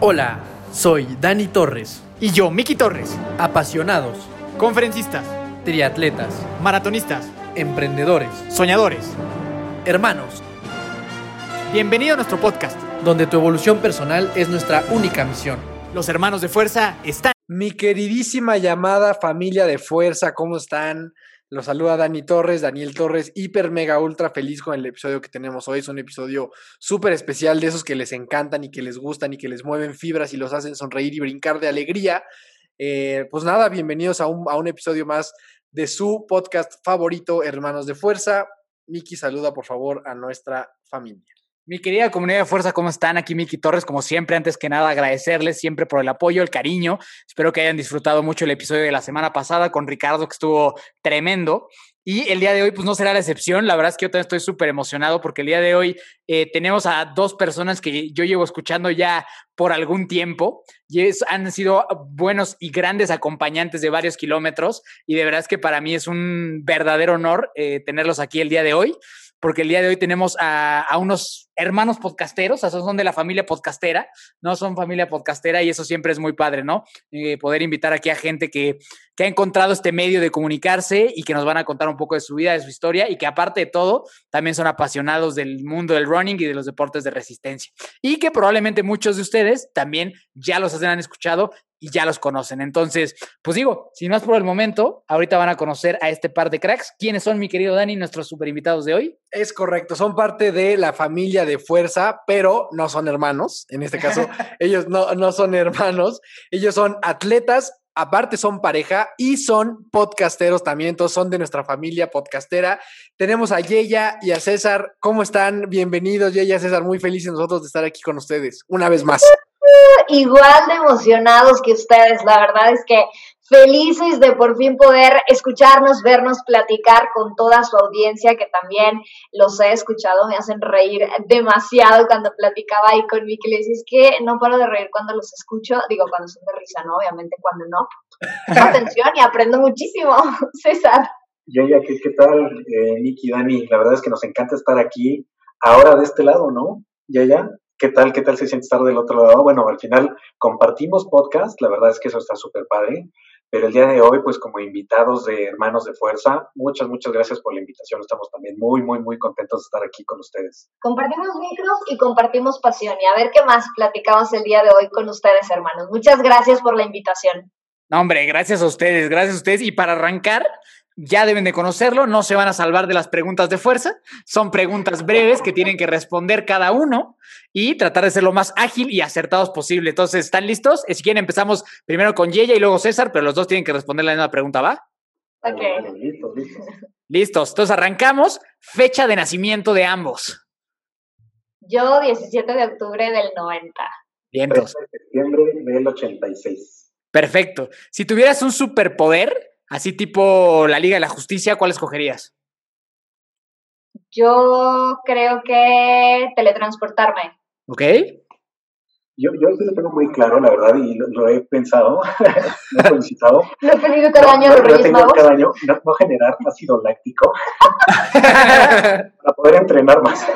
Hola, soy Dani Torres. Y yo, Miki Torres. Apasionados, Conferencistas, triatletas, maratonistas, emprendedores, soñadores. hermanos, Bienvenido a nuestro podcast. donde tu evolución personal es nuestra única misión. Los hermanos de fuerza están. Mi queridísima llamada familia de fuerza, ¿cómo están? Los saluda Dani Torres, Daniel Torres, hiper mega ultra feliz con el episodio que tenemos hoy. Es un episodio súper especial de esos que les encantan y que les gustan y que les mueven fibras y los hacen sonreír y brincar de alegría. Eh, pues nada, bienvenidos a un, a un episodio más de su podcast favorito, Hermanos de Fuerza. Miki, saluda por favor a nuestra familia. Mi querida comunidad de fuerza, ¿cómo están? Aquí Miki Torres, como siempre, antes que nada agradecerles siempre por el apoyo, el cariño. Espero que hayan disfrutado mucho el episodio de la semana pasada con Ricardo, que estuvo tremendo. Y el día de hoy, pues no será la excepción. La verdad es que yo también estoy súper emocionado porque el día de hoy eh, tenemos a dos personas que yo llevo escuchando ya por algún tiempo y es- han sido buenos y grandes acompañantes de varios kilómetros. Y de verdad es que para mí es un verdadero honor eh, tenerlos aquí el día de hoy porque el día de hoy tenemos a, unos hermanos podcasteros, o son de la familia podcastera, ¿no? Son familia podcastera y eso siempre es muy padre, ¿no? Eh, poder invitar aquí a gente que, que ha encontrado este medio de comunicarse y que nos van a contar un poco de su vida, de su historia y que aparte de todo, también son apasionados del mundo del running y de los deportes de resistencia. Y que probablemente muchos de ustedes también ya los han escuchado y ya los conocen. Entonces, pues digo, si no es por el momento, ahorita van a conocer a este par de cracks. ¿Quiénes son, mi querido Dani, nuestros super invitados de hoy? Es correcto, son parte de la familia de fuerza, pero no son hermanos. En este caso, ellos no, no son hermanos, ellos son atletas, aparte son pareja y son podcasteros también, entonces son de nuestra familia podcastera. Tenemos a Yeya y a César, ¿cómo están? Bienvenidos, Yeya, César, muy felices nosotros de estar aquí con ustedes, una vez más. Igual de emocionados que ustedes. La verdad es que felices de por fin poder escucharnos, vernos, platicar con toda su audiencia, que también los he escuchado, me hacen reír demasiado cuando platicaba ahí con. Le decía, es que no paro de reír cuando los escucho, digo, cuando son de risa, ¿no? Obviamente cuando no. Pongo atención y aprendo muchísimo, César. Yaya, ¿qué, qué tal, eh, Niki, Dani? La verdad es que nos encanta estar aquí, ahora de este lado, ¿no? Yaya, ¿qué tal, qué tal se siente estar del otro lado? Bueno, al final compartimos podcast, la verdad es que eso está súper padre, pero el día de hoy, pues como invitados de Hermanos de Fuerza, muchas, muchas gracias por la invitación, estamos también muy, muy, muy contentos de estar aquí con ustedes. Compartimos micros y compartimos pasión. Y a ver qué más platicamos el día de hoy con ustedes, hermanos. Muchas gracias por la invitación. No, hombre, gracias a ustedes, gracias a ustedes. Y para arrancar, ya deben de conocerlo, no se van a salvar de las preguntas de fuerza. Son preguntas breves que tienen que responder cada uno y tratar de ser lo más ágil y acertados posible. Entonces, ¿están listos? Eh, Si quieren, empezamos primero con Yeya y luego César, pero los dos tienen que responder la misma pregunta, ¿va? Ok. Listos, listos. Listos. Entonces, arrancamos. Fecha de nacimiento de ambos. Yo, 17 de octubre del 90. Vientos. 13 de septiembre del 86. Perfecto. Si tuvieras un superpoder, así tipo la Liga de la Justicia, ¿cuál escogerías? Yo creo que teletransportarme. ¿Ok? Yo, yo sí lo tengo muy claro, la verdad, y lo, lo he pensado, lo he solicitado. Lo he pedido cada año de Lo- tengo cada año, no, no generar ácido láctico para poder entrenar más.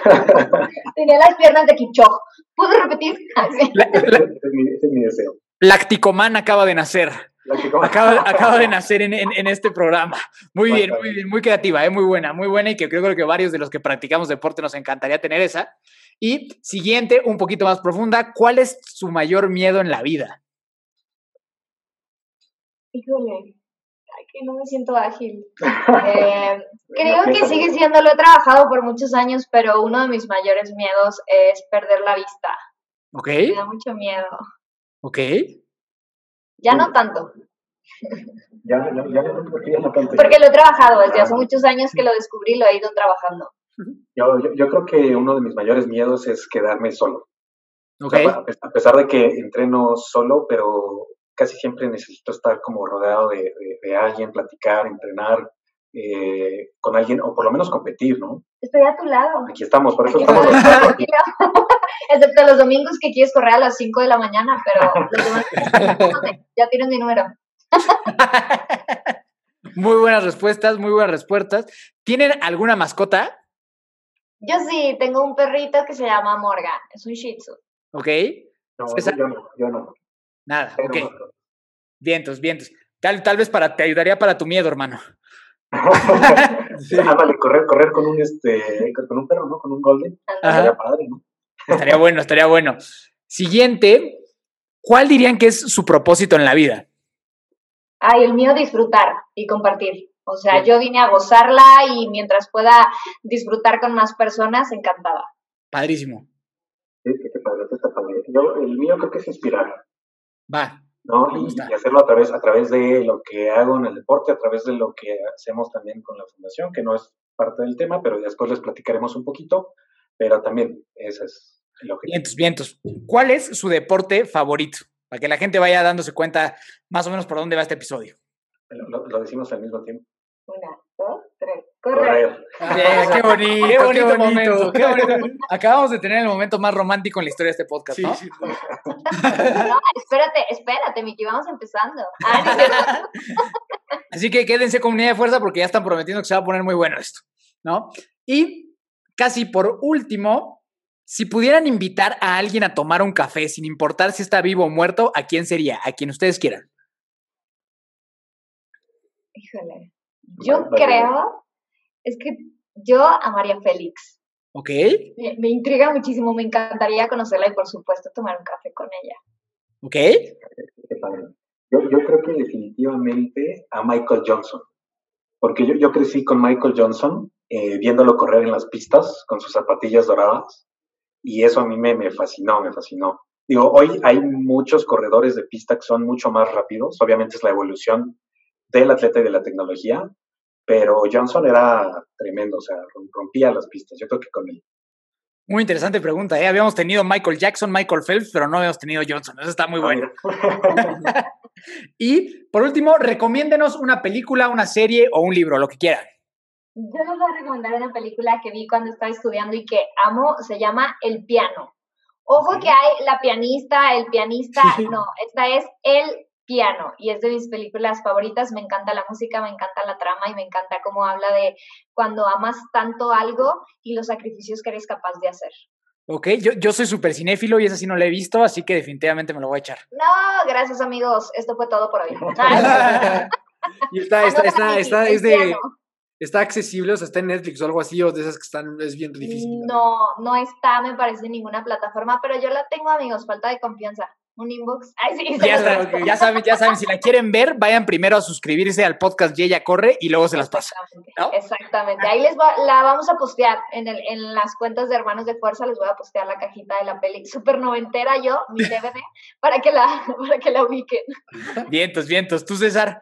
Tenía las piernas de Kipchoge. ¿Puedo repetir? Ese, es mi, ese es mi deseo. Lacticoman acaba de nacer. Acaba, acaba de nacer en, en- en este programa. Muy bien, muy bien, muy creativa, ¿eh? muy buena, muy buena y que creo que varios de los que practicamos deporte nos encantaría tener esa. Y siguiente, un poquito más profunda, ¿cuál es su mayor miedo en la vida? Híjole. Ay, que no me siento ágil. Eh, creo que sigue siendo, lo he trabajado por muchos años, pero uno de mis mayores miedos es perder la vista. ¿Ok? Me da mucho miedo. ¿Ok? Ya no tanto, Ya, ya, ya, no- porque ya no tanto. porque lo he trabajado desde hace muchos años que lo descubrí, lo he ido trabajando. Yo, yo, yo creo que uno de mis mayores miedos es quedarme solo. A pesar de que entreno solo, pero casi siempre necesito estar como rodeado de, de- de alguien, platicar, entrenar eh, con alguien, o por lo menos competir, ¿no? Estoy a tu lado. Aquí estamos, por eso Aquí estamos los cuatro. Excepto los domingos que quieres correr a las 5 de la mañana, pero los demás, ya tienes mi número. muy buenas respuestas, muy buenas respuestas. ¿Tienen alguna mascota? Yo sí, tengo un perrito que se llama Morgan, es un Shih Tzu. ¿Ok? No, yo no, yo no. Nada, Pero ok. Vientos, vientos. Tal, tal vez para, te ayudaría para tu miedo, hermano. Ándale, correr, correr con un este, con un perro, ¿no? Con un golden. Ajá. Sería padre, ¿no? Estaría bueno, estaría bueno. Siguiente, ¿cuál dirían que es su propósito en la vida? Ay, el mío disfrutar y compartir. O sea, yo vine a gozarla y mientras pueda disfrutar con más personas, encantada. Padrísimo. Sí, qué padre, está padre. Yo, el mío creo que es inspirar, Va. ¿No? Y, hacerlo a través, a través de lo que hago en el deporte, a través de lo que hacemos también con la fundación, que no es parte del tema, pero después les platicaremos un poquito. Pero también ese es el objetivo. Vientos, vientos. ¿Cuál es su deporte favorito? Para que la gente vaya dándose cuenta más o menos por dónde va este episodio. Lo, lo- lo decimos al mismo tiempo. Una, dos, Bien, qué bonito, qué qué bonito, momento. qué bonito. Acabamos de tener el momento más romántico en la historia de este podcast, Sí, ¿no? sí. No, espérate, espérate, Miki, vamos empezando. Ah, no. Así que quédense comunidad de fuerza porque ya están prometiendo que se va a poner muy bueno esto, ¿no? Y casi por último, si pudieran invitar a alguien a tomar un café, sin importar si está vivo o muerto, ¿a quién sería? A quien ustedes quieran. Híjole. Yo creo, es que yo a María Félix. ¿Ok? Me, me intriga muchísimo, me encantaría conocerla y por supuesto tomar un café con ella. ¿Ok? Qué padre. Yo, yo creo que definitivamente a Michael Johnson, porque yo, yo crecí con Michael Johnson eh, viéndolo correr en las pistas con sus zapatillas doradas y eso a mí me, me fascinó, me fascinó. Digo, hoy hay muchos corredores de pista que son mucho más rápidos, obviamente es la evolución del atleta y de la tecnología, pero Johnson era tremendo, o sea, rompía las pistas, yo creo que con él. Muy interesante pregunta, ¿eh? Habíamos tenido Michael Jackson, Michael Phelps, pero no habíamos tenido Johnson. Eso está muy bueno. Y por último, recomiéndenos una película, una serie o un libro, lo que quieran. Yo les voy a recomendar una película que vi cuando estaba estudiando y que amo, se llama El piano. Ojo que hay la pianista, el pianista, no, esta es El piano y es de mis películas favoritas, me encanta la música, me encanta la trama y me encanta cómo habla de cuando amas tanto algo y los sacrificios que eres capaz de hacer. Ok, yo, yo soy súper cinéfilo y esa sí no la he visto, así que definitivamente me lo voy a echar. No, gracias amigos, esto fue todo por hoy. y está, está, está, está, es de, está accesible, o sea, está en Netflix o algo así, o de esas que están, es bien difícil. No, no está, me parece, en ninguna plataforma, pero yo la tengo, amigos, falta de confianza. Un inbox. Ay, sí, Ya, paso. ya saben, ya saben, si la quieren ver, vayan primero a suscribirse al podcast y ella corre y luego se las pasa. Exactamente, ¿no? exactamente. Ahí les va, la vamos a postear en, el, en las cuentas de Hermanos de Fuerza, les voy a postear la cajita de la peli. Súper noventera yo, mi DVD, para que la, para que la ubiquen. Vientos, vientos. ¿Tú, César?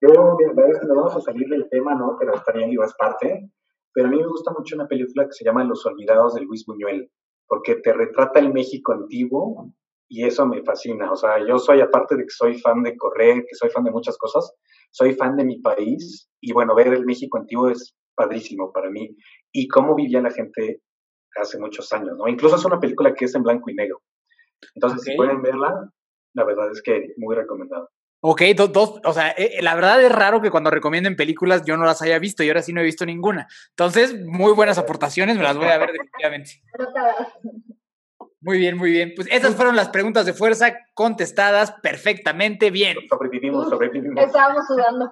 Yo, la verdad es que nos vamos a salir del tema, ¿no? Pero bien, digo, es parte. Pero a mí me gusta mucho una película que se llama Los Olvidados de Luis Buñuel, porque te retrata el México antiguo y eso me fascina. O sea, yo soy, aparte de que soy fan de correr, que soy fan de muchas cosas, soy fan de mi país y bueno, ver el México antiguo es padrísimo para mí. Y cómo vivía la gente hace muchos años, ¿no? Incluso es una película que es en blanco y negro. Entonces, si pueden verla, la verdad es que muy recomendado. Ok, do- dos, o sea, eh, la verdad es raro que cuando recomienden películas yo no las haya visto y ahora sí no he visto ninguna. Entonces, muy buenas aportaciones, me las voy a ver definitivamente. Muy bien, muy bien. Pues esas fueron las preguntas de fuerza contestadas perfectamente bien. Sobrevivimos, sobrevivimos. Estábamos sudando.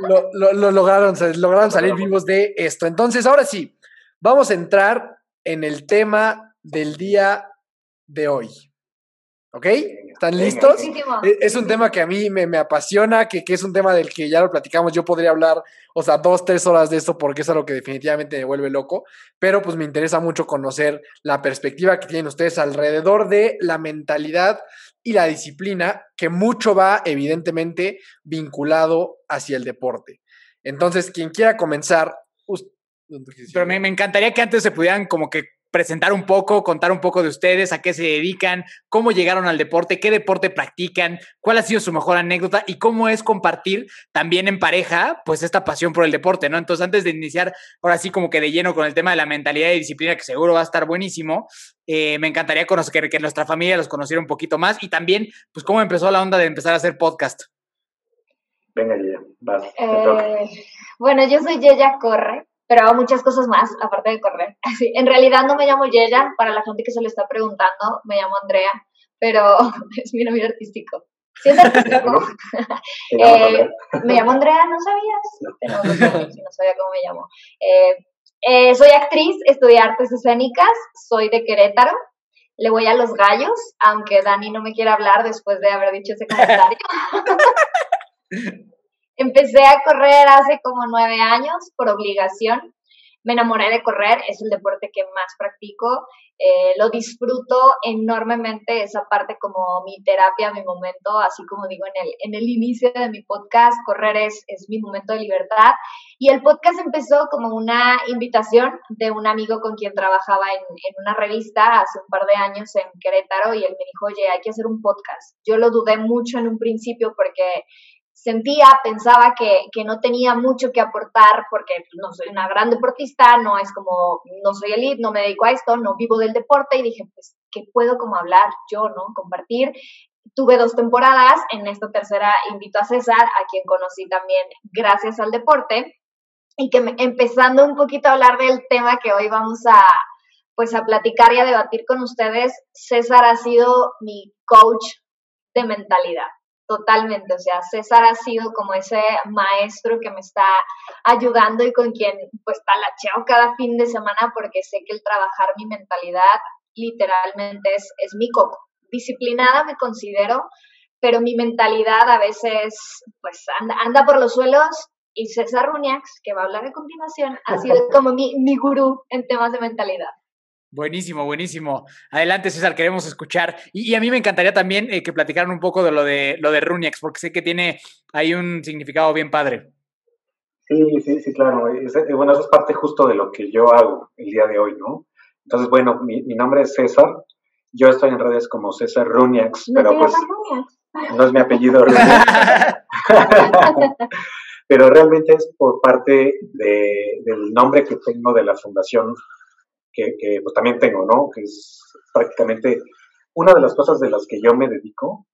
Lo, lo- lo lograron, se- lograron salir vivos de esto. Entonces, ahora sí, vamos a entrar en el tema del día de hoy. ¿Ok? ¿Están listos? E- Es un tema que a mí me, me apasiona, que, que es un tema del que ya lo platicamos. Yo podría hablar, o sea, dos, tres horas de esto porque es algo que definitivamente me vuelve loco. Pero pues me interesa mucho conocer la perspectiva que tienen ustedes alrededor de la mentalidad y la disciplina, que mucho va evidentemente vinculado hacia el deporte. Entonces, quien quiera comenzar. Pero me, me encantaría que antes se pudieran como que presentar un poco, contar un poco de ustedes, a qué se dedican, cómo llegaron al deporte, qué deporte practican, cuál ha sido su mejor anécdota y cómo es compartir también en pareja, pues esta pasión por el deporte, ¿no? Entonces, antes de iniciar, ahora sí como que de lleno con el tema de la mentalidad y disciplina, que seguro va a estar buenísimo, eh, me encantaría conocer, que, nuestra familia los conociera un poquito más y también, pues, cómo empezó la onda de empezar a hacer podcast. Venga, ya, vas, te toca. Eh, bueno, yo soy Yeya Corre, pero hago muchas cosas más aparte de correr. Así, en realidad no me llamo Yeya, para la gente que se lo está preguntando, me llamo Andrea. pero es mi nombre artístico. Sí, es artístico. Llamas Eh, me llamo Andrea, ¿no sabías? Pero no, si no sabía cómo me llamo. Eh, eh, soy actriz, estudié artes escénicas, soy de Querétaro. Le voy a los gallos, aunque Dani no me quiere hablar después de haber dicho ese comentario. Empecé a correr hace como nueve años por obligación. Me enamoré de correr, es el deporte que más practico. Eh, lo disfruto enormemente, esa parte como mi terapia, mi momento, así como digo en el, en el inicio de mi podcast, correr es, es mi momento de libertad. Y el podcast empezó como una invitación de un amigo con quien trabajaba en, en una revista hace un par de años en Querétaro y él me dijo, oye, hay que hacer un podcast. Yo lo dudé mucho en un principio porque sentía, pensaba que, que, no tenía mucho que aportar porque no soy una gran deportista, no es como, no soy elite, no me dedico a esto, no vivo del deporte y dije, pues, ¿qué puedo como hablar yo, no? Compartir. Tuve dos temporadas, en esta tercera invito a César, a quien conocí también gracias al deporte, y que empezando un poquito a hablar del tema que hoy vamos a, pues, a platicar y a debatir con ustedes, César ha sido mi coach de mentalidad totalmente, o sea, César ha sido como ese maestro que me está ayudando y con quien pues talacheo cada fin de semana porque sé que el trabajar mi mentalidad literalmente es, es mi coco. Disciplinada me considero, pero mi mentalidad a veces pues anda, anda por los suelos y César Runiax, que va a hablar a continuación, ha sido como mi, mi gurú en temas de mentalidad. Buenísimo, buenísimo. Adelante, César, queremos escuchar. Y, y a mí me encantaría también eh, que platicaran un poco de lo de lo de Runex, porque sé que tiene ahí un significado bien padre. Sí, sí, sí, claro. Es, bueno, eso es parte justo de lo que yo hago el día de hoy, ¿no? Entonces, bueno, mi, mi nombre es César. Yo estoy en redes como César Runiax, ¿No pero pues Runiax? no es mi apellido Runiax. pero realmente es por parte de, del nombre que tengo de la fundación que, que, pues también tengo, ¿no? Que es prácticamente una de las cosas de las que yo me dedico.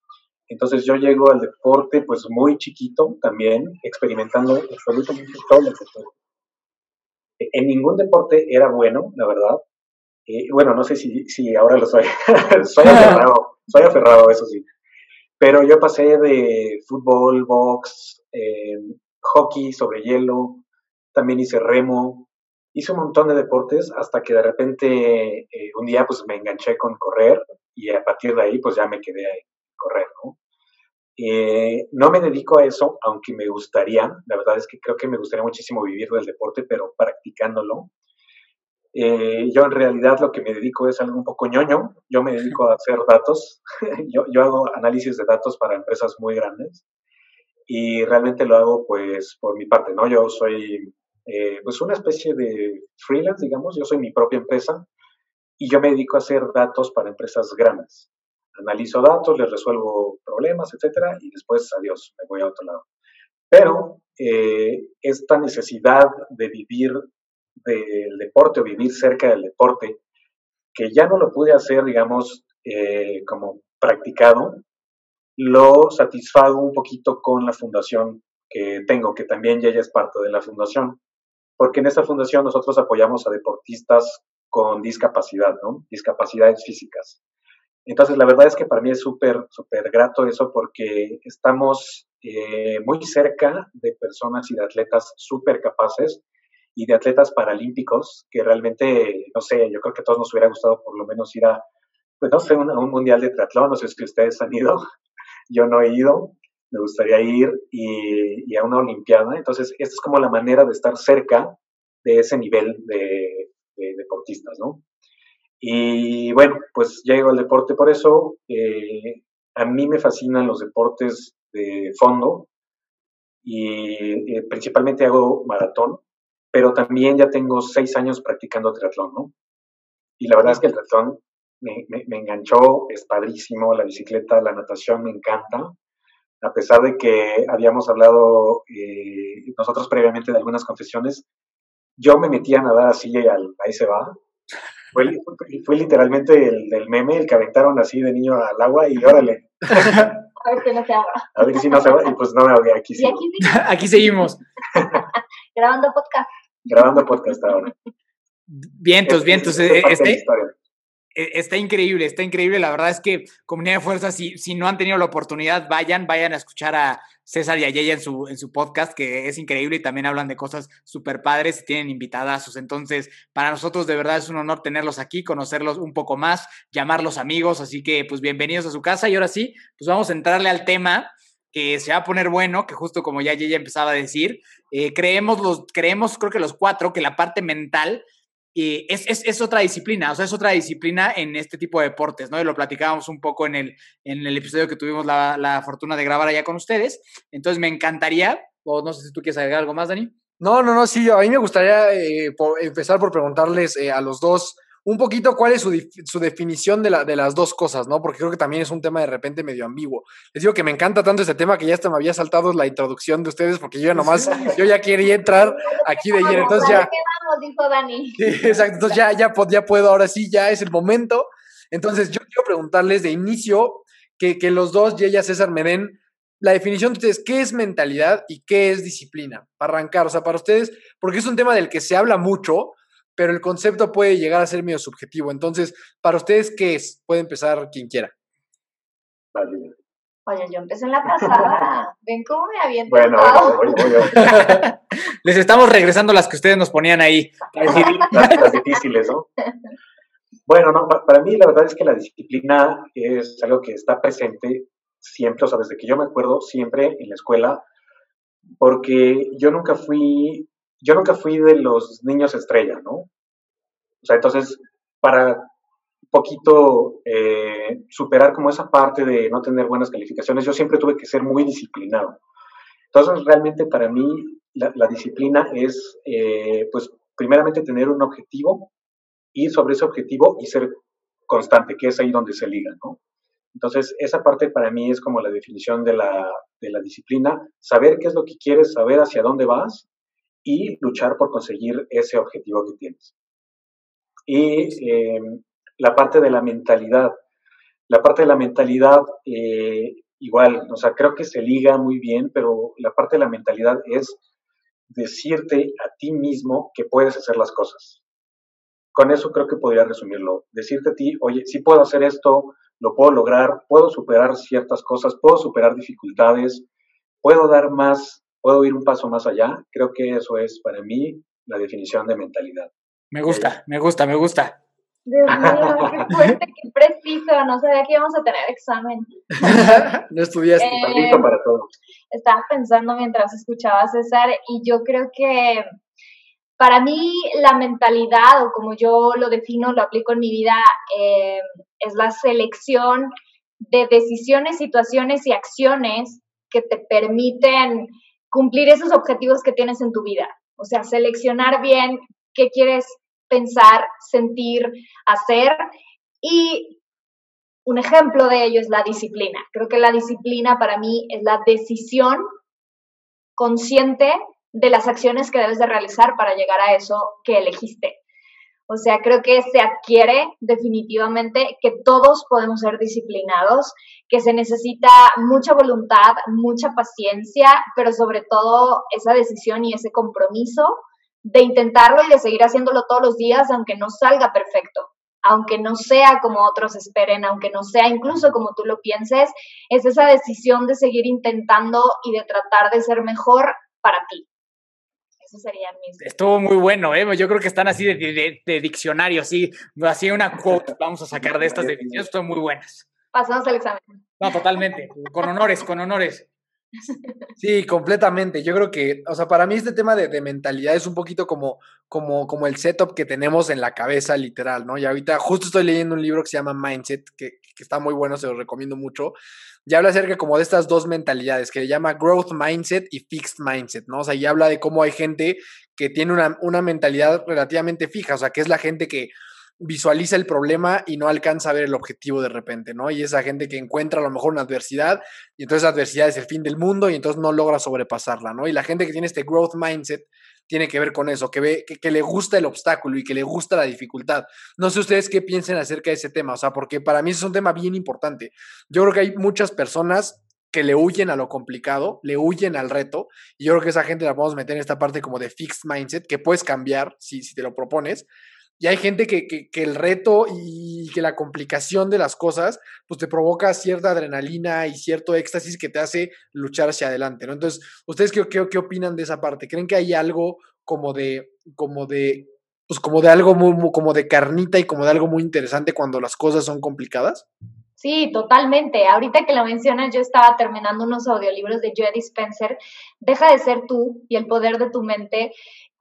Entonces yo llego al deporte pues muy chiquito también, experimentando absolutamente todos los deportes. En ningún deporte era bueno, la verdad. Eh, bueno, no sé si, si ahora lo soy. soy aferrado, soy aferrado, eso sí. Pero yo pasé de fútbol, box, eh, hockey sobre hielo, también hice remo, hice un montón de deportes hasta que de repente eh, un día pues me enganché con correr y a partir de ahí pues ya me quedé a correr, ¿no? Eh, no me dedico a eso, aunque me gustaría, la verdad es que creo que me gustaría muchísimo vivir del deporte, pero practicándolo. Eh, yo en realidad lo que me dedico es algo un poco ñoño, yo me dedico a hacer datos, yo, yo hago análisis de datos para empresas muy grandes y realmente lo hago pues por mi parte, ¿no? Yo soy eh, pues una especie de freelance, digamos, yo soy mi propia empresa y yo me dedico a hacer datos para empresas grandes. Analizo datos, les resuelvo problemas, etcétera, y después, adiós, me voy a otro lado. Pero eh, esta necesidad de vivir del deporte o vivir cerca del deporte, que ya no lo pude hacer, digamos, eh, como practicado, lo satisfago un poquito con la fundación que tengo, que también ya es parte de la fundación porque en esta fundación nosotros apoyamos a deportistas con discapacidad, ¿no? Discapacidades físicas. Entonces, la verdad es que para mí es súper, súper grato eso porque estamos eh, muy cerca de personas y de atletas súper capaces y de atletas paralímpicos que realmente, no sé, yo creo que a todos nos hubiera gustado por lo menos ir a, pues no sé, un, a un mundial de triatlón, no sé si ustedes han ido, yo no he ido, me gustaría ir y, a una Olimpiada. Entonces, esta es como la manera de estar cerca de ese nivel de, de deportistas, ¿no? Y bueno, pues llego al deporte por eso. Eh, a mí me fascinan los deportes de fondo y eh, principalmente hago maratón, pero también ya tengo seis años practicando triatlón, ¿no? Y la verdad es que el triatlón me, me enganchó, es padrísimo, la bicicleta, la natación me encanta a pesar de que habíamos hablado eh, nosotros previamente de algunas confesiones, yo me metí a nadar así, al, ahí se va. Fue, fue literalmente el del meme, el que aventaron así de niño al agua y órale. A ver si no se ahoga. A ver si no se va. Y pues no me ahogué, aquí Y sí. aquí sí, Aquí seguimos. grabando podcast. Grabando podcast ahora. Vientos, Es- vientos. es- es eh, Este, historia. Está increíble, está increíble. La verdad es que Comunidad de Fuerza, si, si no han tenido la oportunidad, vayan, vayan a escuchar a César y a Yeya en su, en su podcast, que es increíble y también hablan de cosas súper padres y tienen invitadazos. Entonces, para nosotros de verdad es un honor tenerlos aquí, conocerlos un poco más, llamarlos amigos. Así que, pues, bienvenidos a su casa. Y ahora sí, pues vamos a entrarle al tema que se va a poner bueno, que justo como ya Yeya empezaba a decir, eh, creemos, los, creemos, creo que los cuatro, que la parte mental y es, es, es, otra disciplina, o sea, es otra disciplina en este tipo de deportes, ¿no? Y lo platicábamos un poco en el, en el episodio que tuvimos la, la fortuna de grabar allá con ustedes. Entonces, me encantaría, o no sé si tú quieres agregar algo más, Dani. No, no, no, sí, a mí me gustaría eh, por empezar por preguntarles eh, a los dos un poquito cuál es su, su definición de, la, de, las dos cosas, ¿no? Porque creo que también es un tema de repente medio ambiguo. Les digo que me encanta tanto este tema que ya hasta me había saltado la introducción de ustedes porque yo ya nomás, yo ya quería entrar aquí de lleno, entonces ya... dijo Dani. Sí, exacto, entonces ya, ya, ya puedo, ahora sí, ya es el momento. Entonces yo quiero preguntarles de inicio que, que los dos, y ella César, me den la definición de ustedes, ¿qué es mentalidad y qué es disciplina? Para arrancar, o sea, para ustedes, porque es un tema del que se habla mucho, pero el concepto puede llegar a ser medio subjetivo. Entonces, para ustedes, ¿qué es? Puede empezar quien quiera. Vale. Oye, yo empecé en la pasada. Ven cómo me aviento. Bueno, voy, voy, Les estamos regresando las que ustedes nos ponían ahí. Las, las difíciles, ¿no? Bueno, no, para mí la verdad es que la disciplina es algo que está presente siempre, o sea, desde que yo me acuerdo, siempre en la escuela, porque yo nunca fui yo nunca fui de los niños estrella, ¿no? O sea, entonces, para poquito eh, superar como esa parte de no tener buenas calificaciones, yo siempre tuve que ser muy disciplinado. Entonces, realmente para mí la, disciplina es, eh, pues, primeramente tener un objetivo, ir sobre ese objetivo y ser constante, que es ahí donde se liga, ¿no? Entonces, esa parte para mí es como la definición de la, de la disciplina, saber qué es lo que quieres, saber hacia dónde vas y luchar por conseguir ese objetivo que tienes. Y eh, la parte de la mentalidad. La parte de la mentalidad, eh, igual, o sea, creo que se liga muy bien, pero la parte de la mentalidad es decirte a ti mismo que puedes hacer las cosas. Con eso creo que podría resumirlo. Decirte a ti, oye, si puedo hacer esto, lo puedo lograr, puedo superar ciertas cosas, puedo superar dificultades, puedo dar más puedo ir un paso más allá. Creo que eso es para mí la definición de mentalidad. Me gusta, me gusta, me gusta. Dios mío, qué fuerte, qué preciso. No sabía que íbamos a tener examen. no estudiaste. Eh, para todo. Estaba pensando mientras escuchaba a César y yo creo que para mí la mentalidad, o como yo lo defino, lo aplico en mi vida, eh, es la selección de decisiones, situaciones y acciones que te permiten cumplir esos objetivos que tienes en tu vida. O sea, seleccionar bien qué quieres pensar, sentir, hacer. Y un ejemplo de ello es la disciplina. Creo que la disciplina para mí es la decisión consciente de las acciones que debes de realizar para llegar a eso que elegiste. O sea, creo que se adquiere definitivamente que todos podemos ser disciplinados, que se necesita mucha voluntad, mucha paciencia, pero sobre todo esa decisión y ese compromiso de intentarlo y de seguir haciéndolo todos los días, aunque no salga perfecto, aunque no sea como otros esperen, aunque no sea incluso como tú lo pienses, es esa decisión de seguir intentando y de tratar de ser mejor para ti serían mis. Estuvo muy bueno, ¿eh? Yo creo que están así de, diccionario, así, así una quote vamos a sacar de estas definiciones, están muy buenas. Pasamos al examen. No, totalmente. Con honores, con honores. Sí, completamente. Yo creo que, o sea, para mí este tema de, mentalidad es un poquito como, como, como el setup que tenemos en la cabeza, literal, ¿no? Y ahorita justo estoy leyendo un libro que se llama Mindset, que, que está muy bueno, se lo recomiendo mucho, ya habla acerca como de estas dos mentalidades, que le llama growth mindset y fixed mindset, ¿no? O sea, ya habla de cómo hay gente que tiene una, una mentalidad relativamente fija, o sea, que es la gente que visualiza el problema y no alcanza a ver el objetivo de repente, ¿no? Y esa gente que encuentra a lo mejor una adversidad y entonces la adversidad es el fin del mundo y entonces no logra sobrepasarla, ¿no? Y la gente que tiene este growth mindset tiene que ver con eso, que ve que, le gusta el obstáculo y que le gusta la dificultad. No sé ustedes qué piensen acerca de ese tema, o sea, porque para mí es un tema bien importante. Yo creo que hay muchas personas que le huyen a lo complicado, le huyen al reto, y yo creo que esa gente la podemos meter en esta parte como de fixed mindset, que puedes cambiar si, si te lo propones, Y hay gente que, que, el reto y que la complicación de las cosas, pues te provoca cierta adrenalina y cierto éxtasis que te hace luchar hacia adelante, ¿no? Entonces, ¿ustedes qué, qué, qué opinan de esa parte? ¿Creen que hay algo como de, como de, pues como de algo muy, muy, como de carnita y como de algo muy interesante cuando las cosas son complicadas? Sí, totalmente. Ahorita que lo mencionas, yo estaba terminando unos audiolibros de Joe Dispenser, Deja de ser tú y el poder de tu mente.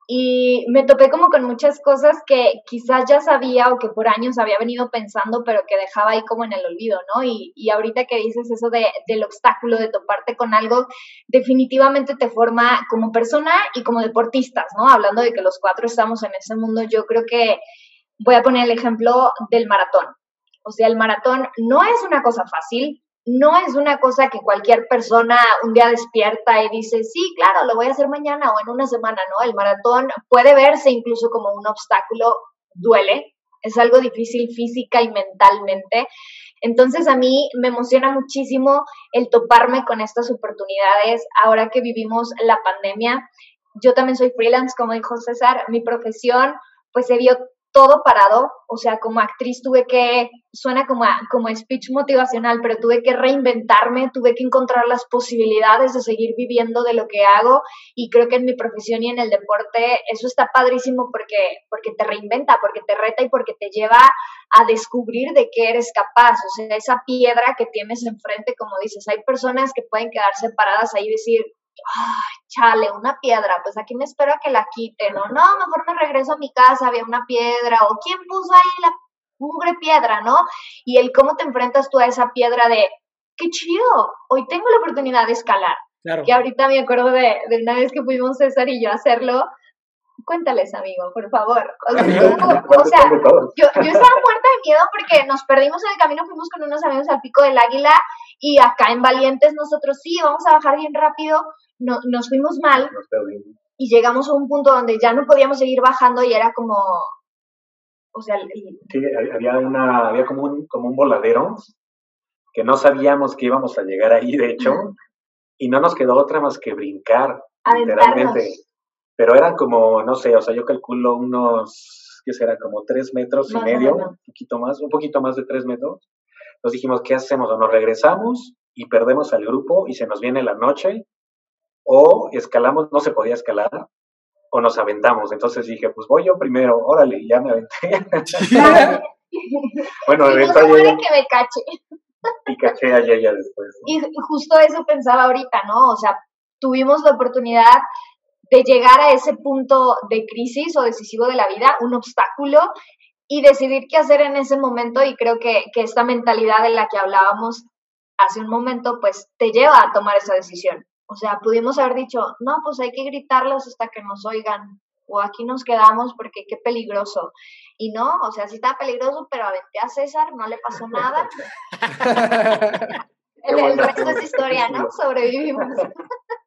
Y me topé como con muchas cosas que quizás ya sabía o que por años había venido pensando, pero que dejaba ahí como en el olvido, ¿no? Y, y ahorita que dices eso de, del obstáculo, de toparte con algo, definitivamente te forma como persona y como deportistas, ¿no? Hablando de que los cuatro estamos en ese mundo, yo creo que voy a poner el ejemplo del maratón. O sea, el maratón no es una cosa fácil, no es una cosa que cualquier persona un día despierta y dice, sí, claro, lo voy a hacer mañana o en una semana, ¿no? El maratón puede verse incluso como un obstáculo, duele, es algo difícil física y mentalmente. Entonces a mí me emociona muchísimo el toparme con estas oportunidades ahora que vivimos la pandemia. Yo también soy freelance, como dijo César, mi profesión pues se vio todo parado, o sea, como actriz tuve que, suena como, como speech motivacional, pero tuve que reinventarme, tuve que encontrar las posibilidades de seguir viviendo de lo que hago y creo que en mi profesión y en el deporte eso está padrísimo porque, porque te reinventa, porque te reta y porque te lleva a descubrir de qué eres capaz, o sea, esa piedra que tienes enfrente, como dices, hay personas que pueden quedarse paradas ahí y decir, ay, chale, una piedra, pues aquí me espero a que la quiten, ¿no? No, mejor me regreso a mi casa, había una piedra, o quién puso ahí la mugre piedra, ¿no? Y el cómo te enfrentas tú a esa piedra de, qué chido, hoy tengo la oportunidad de escalar. Claro. Que ahorita me acuerdo de, de una vez que fuimos César y yo a hacerlo, cuéntales, amigo, por favor. O sea, o sea yo, yo, estaba muerta de miedo porque nos perdimos en el camino, fuimos con unos amigos al pico del águila y acá en Valientes nosotros sí, vamos a bajar bien rápido, no, nos fuimos mal y llegamos a un punto donde ya no podíamos seguir bajando y era como, o sea, sí, había una, había como un, como un voladero que no sabíamos que íbamos a llegar ahí, de hecho, y no nos quedó otra más que brincar, literalmente. Pero eran como, no sé, o sea, yo calculo unos, ¿qué será? Como tres metros y medio, un poquito más, un poquito más de tres metros. Nos dijimos, ¿qué hacemos? O nos regresamos y perdemos al grupo y se nos viene la noche, o escalamos, no se podía escalar, o nos aventamos. Entonces dije, pues voy yo primero, órale, ya me aventé. bueno, me aventé no que me cache. Y caché a Yaya después. ¿no? Y justo eso pensaba ahorita, ¿no? O sea, tuvimos la oportunidad de llegar a ese punto de crisis o decisivo de la vida, un obstáculo, y decidir qué hacer en ese momento. Y creo que, que esta mentalidad de la que hablábamos hace un momento, pues te lleva a tomar esa decisión. O sea, pudimos haber dicho, no, pues hay que gritarlos hasta que nos oigan, o aquí nos quedamos porque qué peligroso. Y no, o sea, sí está peligroso, pero aventé a César, no le pasó nada. el, el resto es historia, ¿no? Sobrevivimos.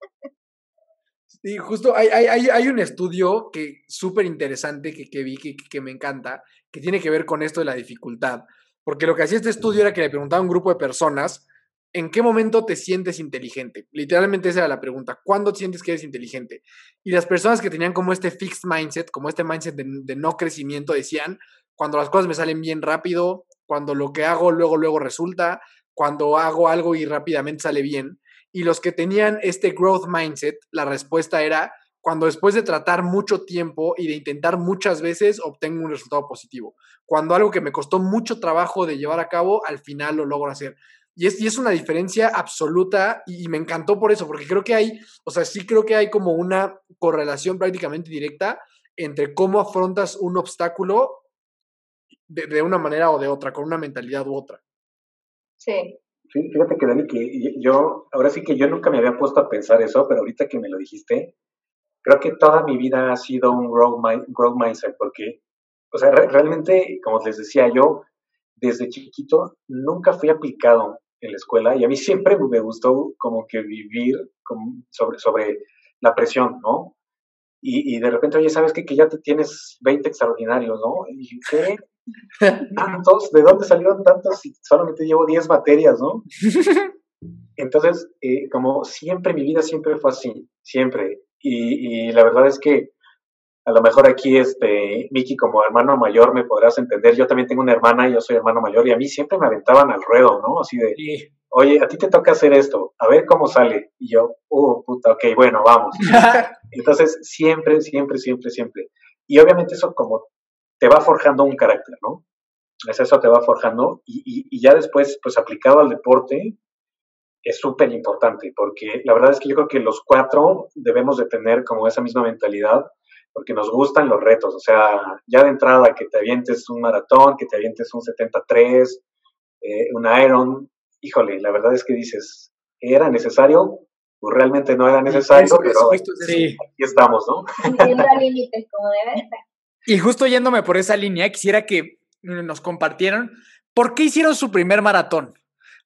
Sí, justo hay, hay, hay un estudio que súper interesante que, que vi, que, que me encanta, que tiene que ver con esto de la dificultad. Porque lo que hacía este estudio era que le preguntaba a un grupo de personas ¿en qué momento te sientes inteligente? Literalmente esa era la pregunta. ¿Cuándo sientes que eres inteligente? Y las personas que tenían como este fixed mindset, como este mindset de, de, no crecimiento, decían, cuando las cosas me salen bien rápido, cuando lo que hago luego, luego resulta, cuando hago algo y rápidamente sale bien. Y los que tenían este growth mindset, la respuesta era, cuando después de tratar mucho tiempo y de intentar muchas veces obtengo un resultado positivo. Cuando algo que me costó mucho trabajo de llevar a cabo, al final lo logro hacer. Y es, y es una diferencia absoluta y, me encantó por eso, porque creo que hay, o sea, sí creo que hay como una correlación prácticamente directa entre cómo afrontas un obstáculo de, de una manera o de otra, con una mentalidad u otra. Sí. Fíjate que Dani, que yo, ahora sí que yo nunca me había puesto a pensar eso, pero ahorita que me lo dijiste, creo que toda mi vida ha sido un growth, growth mindset, porque, o sea, re, realmente, como les decía yo, desde chiquito nunca fui aplicado en la escuela y a mí siempre me gustó como que vivir sobre, sobre la presión, ¿no? Y, y de repente, oye, ¿sabes qué? Que ya te tienes 20 extraordinarios, ¿no? Y ¿qué? ¿Tantos? ¿De dónde salieron tantos si solamente llevo 10 materias, ¿no? Entonces, eh, como siempre, mi vida siempre fue así, siempre. Y, y, la verdad es que a lo mejor aquí, este, Miki, como hermano mayor, me podrás entender. Yo también tengo una hermana, yo soy hermano mayor, y a mí siempre me aventaban al ruedo, ¿no? Así de, oye, a ti te toca hacer esto, a ver cómo sale. Y yo, oh, puta, ok, bueno, vamos. Entonces, siempre, siempre, siempre, siempre. Y obviamente eso como te va forjando un carácter, ¿no? Es eso te va forjando. Y, y ya después, pues aplicado al deporte, es súper importante, porque la verdad es que yo creo que los cuatro debemos de tener como esa misma mentalidad porque nos gustan los retos, o sea, ya de entrada que te avientes un maratón, que te avientes un 73, eh, un Iron, híjole, la verdad es que dices, ¿era necesario? Pues realmente no era necesario, pero sí. aquí estamos, ¿no? límites, como debe Y justo yéndome por esa línea, quisiera que nos compartieran por qué hicieron su primer maratón.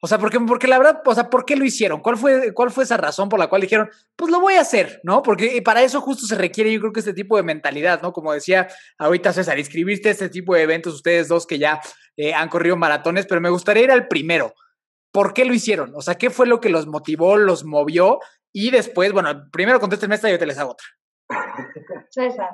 O sea, porque, porque la verdad, o sea, ¿por qué lo hicieron? ¿Cuál fue, ¿Cuál fue esa razón por la cual dijeron, pues lo voy a hacer, ¿no? Porque para eso justo se requiere, yo creo que este tipo de mentalidad, ¿no? Como decía ahorita César, inscribiste este tipo de eventos, ustedes dos que ya eh, han corrido maratones, pero me gustaría ir al primero. ¿Por qué lo hicieron? O sea, ¿qué fue lo que los motivó, los movió? Y después, bueno, primero contéstenme esta y yo te les hago otra. César.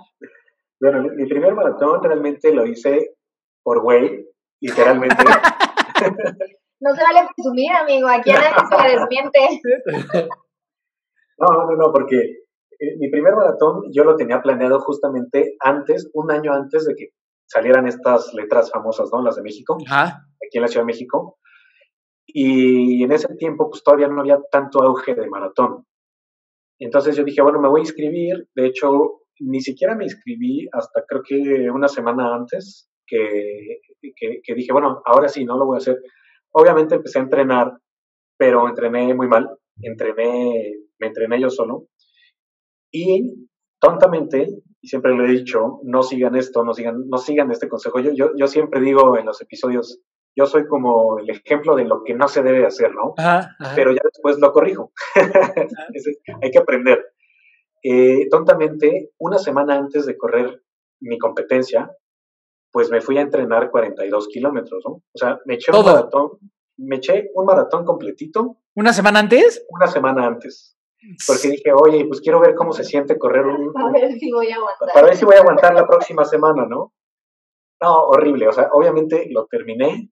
Bueno, mi primer maratón realmente lo hice por güey, literalmente. No se vale presumir, amigo. Aquí a nadie se le desmiente. No, no, no, porque eh, mi primer maratón yo lo tenía planeado justamente antes, un año antes de que salieran estas letras famosas, ¿no? Las de México, aquí en la Ciudad de México. Y en ese tiempo, pues todavía no había tanto auge de maratón. Entonces yo dije, bueno, me voy a inscribir. De hecho, ni siquiera me inscribí hasta creo que una semana antes que, que, que dije, bueno, ahora sí, no lo voy a hacer. Obviamente empecé a entrenar, pero entrené muy mal, entrené, me entrené yo solo. Y tontamente, y siempre lo he dicho, no sigan esto, no sigan, no sigan este consejo. Yo, yo, yo siempre digo en los episodios, yo soy como el ejemplo de lo que no se debe hacer, ¿no? Pero ya después lo corrijo. Hay que aprender. Eh, tontamente, una semana antes de correr mi competencia, pues me fui a entrenar 42 kilómetros, ¿no? O sea, me eché un maratón, me eché un maratón completito. ¿Una semana antes? Una semana antes. Porque dije, oye, pues quiero ver cómo se siente correr un... Para ver si voy a aguantar. Para ver si voy a aguantar la próxima semana, ¿no? No, horrible. O sea, obviamente lo terminé,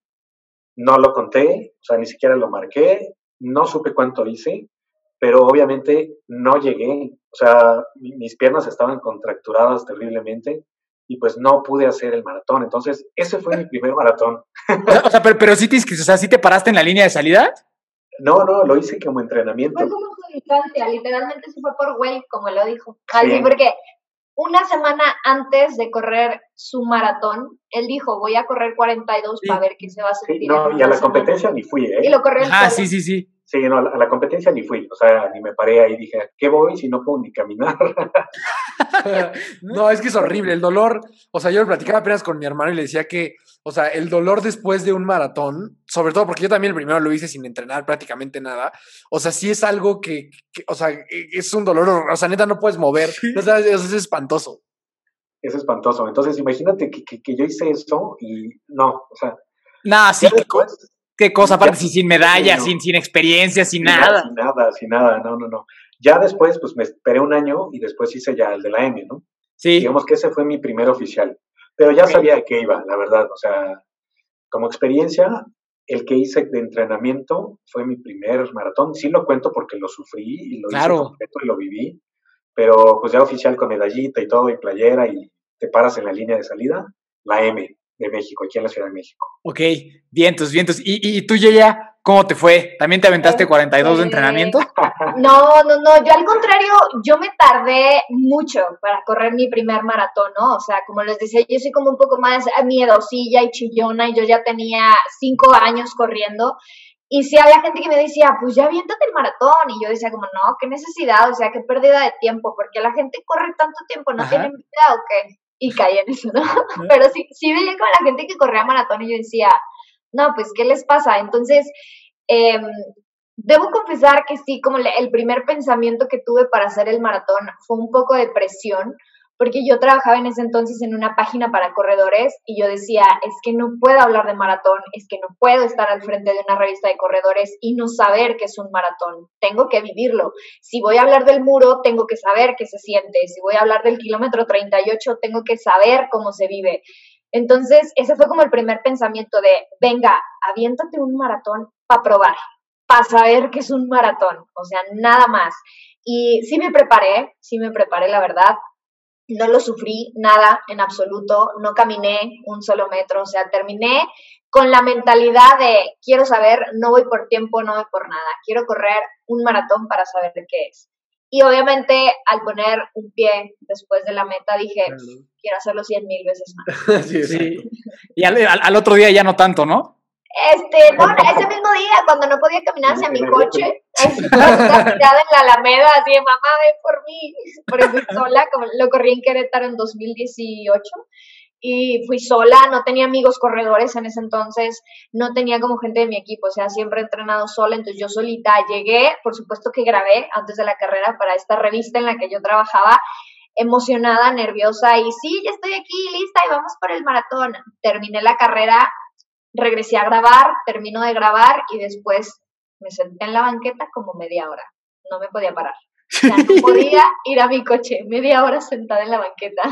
no lo conté, o sea, ni siquiera lo marqué, no supe cuánto hice, pero obviamente no llegué. O sea, mis piernas estaban contracturadas terriblemente y pues no pude hacer el maratón. Entonces, ese fue mi primer maratón. o sea, pero, pero sí te, o sea, ¿sí te paraste en la línea de salida? No, no, lo hice como entrenamiento. Fue como su distancia, literalmente se fue por güey, como lo dijo. Así, porque una semana antes de correr su maratón, él dijo, voy a correr 42 para ver qué se va a sentir. no, y a la competencia ni fui, ¿eh? Y lo corrió Ah, sí, sí, sí. Sí, no, a la, competencia ni fui, o sea, ni me paré ahí, dije, ¿qué voy si no puedo ni caminar? no, es que es horrible, el dolor, o sea, yo lo platicaba apenas con mi hermano y le decía que, o sea, el dolor después de un maratón, sobre todo porque yo también el primero lo hice sin entrenar prácticamente nada, o sea, sí es algo que, o sea, e, es un dolor, o sea, neta no puedes mover, o sea, es, espantoso. Es espantoso, entonces imagínate que, que, yo hice eso y no, o sea... Nada, sí, qué cosa, aparte sin medalla, sin, sin experiencia, sin, nada. Sin nada, sin nada, no, no, no. Ya después, pues me esperé un año y después hice ya el de la M, ¿no? Sí. Digamos que ese fue mi primer oficial. Pero ya sabía de qué iba, la verdad. O sea, como experiencia, el que hice de entrenamiento fue mi primer maratón. Sí lo cuento porque lo sufrí y lo hice completo y lo viví. Pero pues ya oficial con medallita y todo y playera y te paras en la línea de salida, la M de México, aquí en la Ciudad de México. Ok, vientos, vientos. ¿Y, y tú, ya cómo te fue? ¿También te aventaste 42 de entrenamiento? No, no, no, yo al contrario, yo me tardé mucho para correr mi primer maratón, ¿no? O sea, como les decía, yo soy como un poco más miedosilla y chillona y yo ya tenía cinco años corriendo. Y si había gente que me decía, pues ya aviéntate el maratón. Y yo decía como, no, qué necesidad, o sea, qué pérdida de tiempo, porque la gente corre tanto tiempo, ¿no tienen vida o qué? Y caí en eso, ¿no? Pero sí, sí veía como la gente que corría maratón y yo decía, no, pues, ¿qué les pasa? Entonces, em, debo confesar que sí, como el primer pensamiento que tuve para hacer el maratón fue un poco de presión, porque yo trabajaba en ese entonces en una página para corredores y yo decía, es que no puedo hablar de maratón, es que no puedo estar al frente de una revista de corredores y no saber qué es un maratón, tengo que vivirlo. Si voy a hablar del muro, tengo que saber qué se siente, si voy a hablar del kilómetro 38, tengo que saber cómo se vive. Entonces, ese fue como el primer pensamiento de, venga, aviéntate un maratón para probar, para saber qué es un maratón, o sea, nada más. Y sí me preparé, sí me preparé, la verdad. No lo sufrí nada en absoluto, no caminé un solo metro, o sea, terminé con la mentalidad de quiero saber, no voy por tiempo, no voy por nada, quiero correr un maratón para saber qué es. Y obviamente al poner un pie después de la meta dije, quiero hacerlo cien mil veces más. sí, sí. Y al, al, otro día ya no tanto, ¿no? Este, no, ese mismo día, cuando no podía caminar hacia mi coche, estaba tirada en la Alameda, así de mamá, ven por mí, porque fui sola, como lo corrí en Querétaro en 2018, y fui sola, no tenía amigos corredores en ese entonces, no tenía como gente de mi equipo, o sea, siempre he entrenado sola, entonces yo solita llegué, por supuesto que grabé antes de la carrera para esta revista en la que yo trabajaba, emocionada, nerviosa, y sí, ya estoy aquí, lista, y vamos por el maratón. Terminé la carrera regresé a grabar, termino de grabar y después me senté en la banqueta como media hora. No me podía parar. O sea, no podía ir a mi coche, media hora sentada en la banqueta.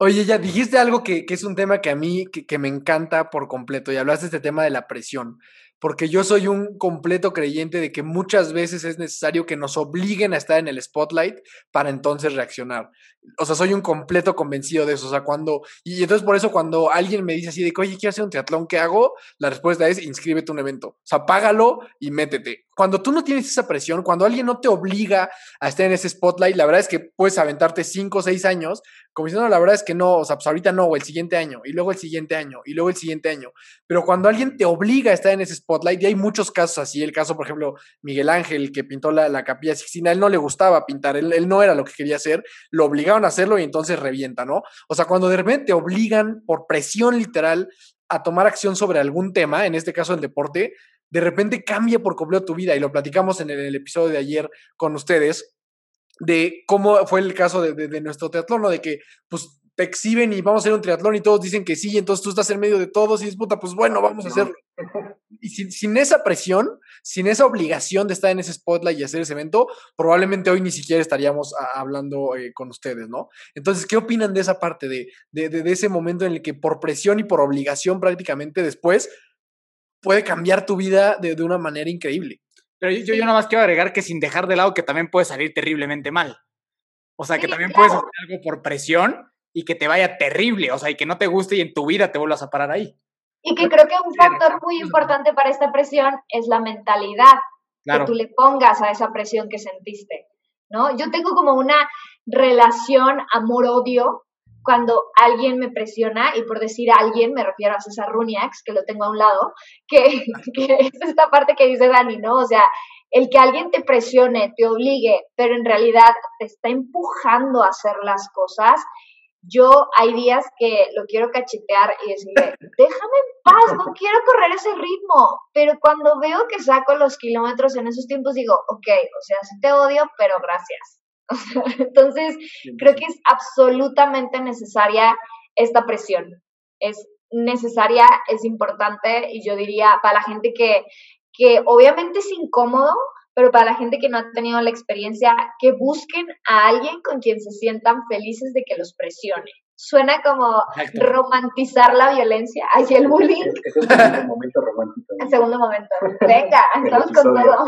Oye, ya dijiste algo que, que es un tema que a mí que, que, me encanta por completo y hablaste de este tema de la presión porque yo soy un completo creyente de que muchas veces es necesario que nos obliguen a estar en el spotlight para entonces reaccionar. O sea, soy un completo convencido de eso. O sea, cuando. Y entonces por eso cuando alguien me dice así de que, oye, quiero hacer un triatlón, ¿qué hago? La respuesta es inscríbete a un evento. O sea, págalo y métete. Cuando tú no tienes esa presión, cuando alguien no te obliga a estar en ese spotlight, la verdad es que puedes aventarte cinco o seis años, como diciendo, la verdad es que no, o sea, pues ahorita no, o el siguiente año, y luego el siguiente año, y luego el siguiente año. Pero cuando alguien te obliga a estar en ese spotlight, y hay muchos casos así, el caso, por ejemplo, Miguel Ángel, que pintó la, la capilla Sixtina, él no le gustaba pintar, él, él no era lo que quería hacer, lo obligaban a hacerlo y entonces revienta, ¿no? O sea, cuando de repente te obligan por presión literal a tomar acción sobre algún tema, en este caso el deporte, de repente cambia por completo tu vida y lo platicamos en el, en el episodio de ayer con ustedes de cómo fue el caso de, de, de, nuestro triatlón, ¿no? De que, pues, te exhiben y vamos a hacer un triatlón y todos dicen que sí, y entonces tú estás en medio de todos y dices, puta, pues bueno, vamos a hacerlo. Y sin, sin, esa presión, sin esa obligación de estar en ese spotlight y hacer ese evento, probablemente hoy ni siquiera estaríamos a, hablando eh, con ustedes, ¿no? Entonces, ¿qué opinan de esa parte, de, de, de ese momento en el que por presión y por obligación prácticamente después puede cambiar tu vida de, de una manera increíble? Pero yo, yo nada más quiero agregar que sin dejar de lado que también puede salir terriblemente mal. O sea, que también claro. puedes hacer algo por presión y que te vaya terrible, o sea, y que no te guste y en tu vida te vuelvas a parar ahí. Y que creo que un factor muy importante para esta presión es la mentalidad claro. que tú le pongas a esa presión que sentiste, ¿no? Yo tengo como una relación amor-odio cuando alguien me presiona, y por decir alguien me refiero a César Runiax, que lo tengo a un lado, que, que es esta parte que dice Dani, ¿no? O sea, el que alguien te presione, te obligue, pero en realidad te está empujando a hacer las cosas, yo hay días que lo quiero cachetear y decirle, déjame en paz, no quiero correr ese ritmo. Pero cuando veo que saco los kilómetros en esos tiempos, digo, ok, o sea, sí te odio, pero gracias. Entonces, creo que es absolutamente necesaria esta presión. Es necesaria, es importante y yo diría para la gente que, que obviamente es incómodo, pero para la gente que no ha tenido la experiencia, que busquen a alguien con quien se sientan felices de que los presione. Suena como Exacto. romantizar la violencia hacia el bullying. Es, es el segundo momento romántico. El segundo momento. Venga, estamos con todo.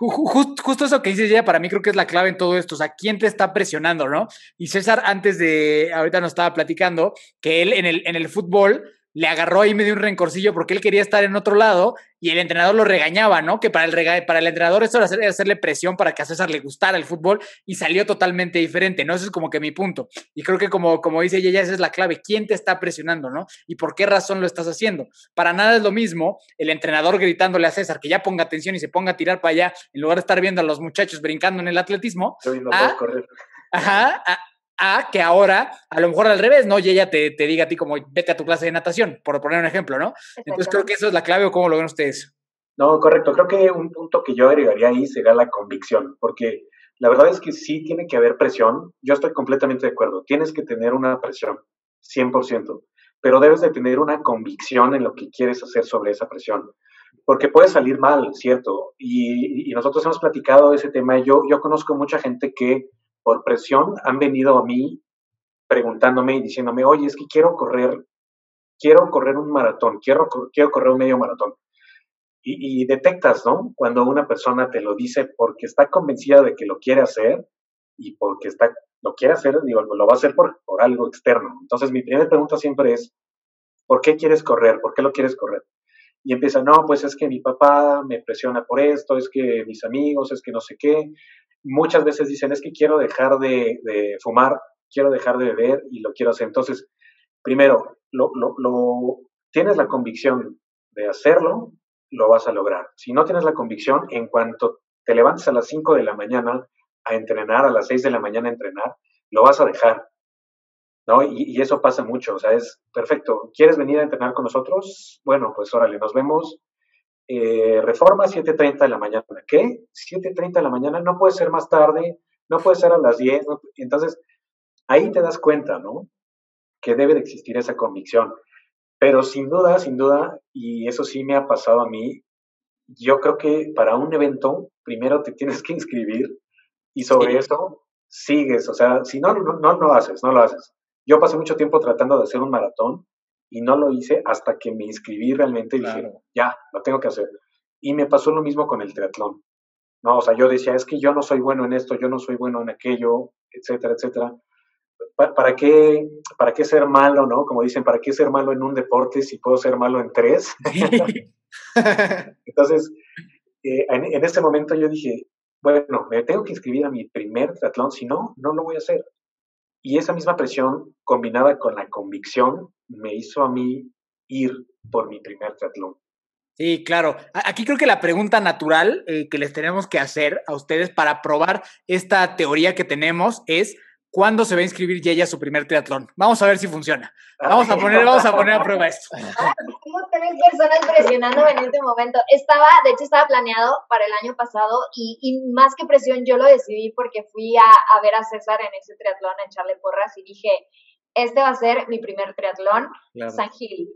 Just, justo eso que dices ya, para mí creo que es la clave en todo esto. O sea, ¿quién te está presionando, no? Y César, antes de, ahorita nos estaba platicando, que él en el, en el fútbol le agarró ahí medio un rencorcillo porque él quería estar en otro lado y el entrenador lo regañaba, ¿no? Que para el, rega para el entrenador eso era hacer, hacerle presión para que a César le gustara el fútbol y salió totalmente diferente, ¿no? Eso es como que mi punto. Y creo que como, como dice ella, esa es la clave. ¿Quién te está presionando, no? ¿Y por qué razón lo estás haciendo? Para nada es lo mismo el entrenador gritándole a César que ya ponga atención y se ponga a tirar para allá en lugar de estar viendo a los muchachos brincando en el atletismo. No a, correr. Ajá, a, a que ahora, a lo mejor al revés, ¿no? Y ella te, te, diga a ti como, vete a tu clase de natación, por poner un ejemplo, ¿no? Entonces creo que eso es la clave o cómo lo ven ustedes. No, correcto. Creo que un punto que yo agregaría ahí sería la convicción, porque La verdad es que sí tiene que haber presión. Yo estoy completamente de acuerdo. Tienes que tener una presión, 100%, pero debes de tener una convicción en lo que quieres hacer sobre esa presión. Porque puede salir mal, ¿cierto? Y, y nosotros hemos platicado ese tema. Yo, yo conozco mucha gente que por presión han venido a mí preguntándome y diciéndome, oye, es que quiero correr, quiero correr un maratón, quiero, quiero correr un medio maratón. Y, detectas, ¿no? Cuando una persona te lo dice porque está convencida de que lo quiere hacer y porque está, lo quiere hacer, digo, lo va a hacer por, por algo externo. Entonces, mi primera pregunta siempre es, ¿por qué quieres correr? ¿Por qué lo quieres correr? Y empieza, no, pues es que mi papá me presiona por esto, es que mis amigos, es que no sé qué. Muchas veces dicen, es que quiero dejar de, de fumar quiero dejar de beber y lo quiero hacer. Entonces, primero, lo, lo, lo, tienes la convicción de hacerlo, lo vas a lograr. Si no tienes la convicción, en cuanto te levantes a las 5 de la mañana a entrenar, a las 6 de la mañana a entrenar, lo vas a dejar. ¿No? Y, y, eso pasa mucho, o sea, es perfecto. ¿Quieres venir a entrenar con nosotros? Bueno, pues órale, nos vemos. Eh, reforma 7.30 de la mañana. ¿Qué? 7.30 de la mañana, no puede ser más tarde, no puede ser a las 10. No, entonces, ahí te das cuenta, ¿no? Que debe de existir esa convicción. Pero sin duda, sin duda, y eso sí me ha pasado a mí, yo creo que para un evento primero te tienes que inscribir y sobre eso sigues, o sea, si no, no, no lo haces, no lo haces. Yo pasé mucho tiempo tratando de hacer un maratón y no lo hice hasta que me inscribí realmente y dije, ya, lo tengo que hacer. Y me pasó lo mismo con el triatlón. No, o sea, yo decía, es que yo no soy bueno en esto, yo no soy bueno en aquello, etcétera, etcétera. ¿para qué, ¿para qué ser malo, no? Como dicen, ¿para qué ser malo en un deporte si puedo ser malo en tres? Entonces, eh, en, en, ese momento yo dije, bueno, me tengo que inscribir a mi primer triatlón, si no, no lo voy a hacer. Y esa misma presión combinada con la convicción me hizo a mí ir por mi primer triatlón. Sí, claro. Aquí creo que la pregunta natural eh, que les tenemos que hacer a ustedes para probar esta teoría que tenemos es, ¿Cuándo se va a inscribir Yeya a su primer triatlón? Vamos a ver si funciona. Vamos a poner, vamos a poner a prueba esto. Tengo tres personas presionándome en este momento. Estaba, de hecho, estaba planeado para el año pasado y, y más que presión, yo lo decidí porque fui a, a, ver a César en ese triatlón, a echarle porras y dije, este va a ser mi primer triatlón, claro. San Gil.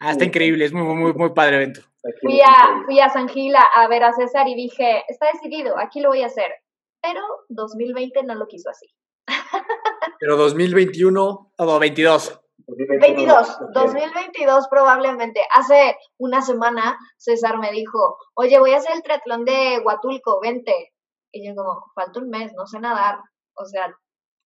Ah, está increíble, es muy, muy, muy padre evento. Fui a, fui a San Gil a, a ver a César y dije, está decidido, aquí lo voy a hacer. Pero 2020 no lo quiso así. Pero 2021 o 22. 22, 2022 probablemente. Hace una semana César me dijo, oye, voy a hacer el triatlón de Huatulco, vente. Y yo como, falta un mes, no sé nadar. O sea,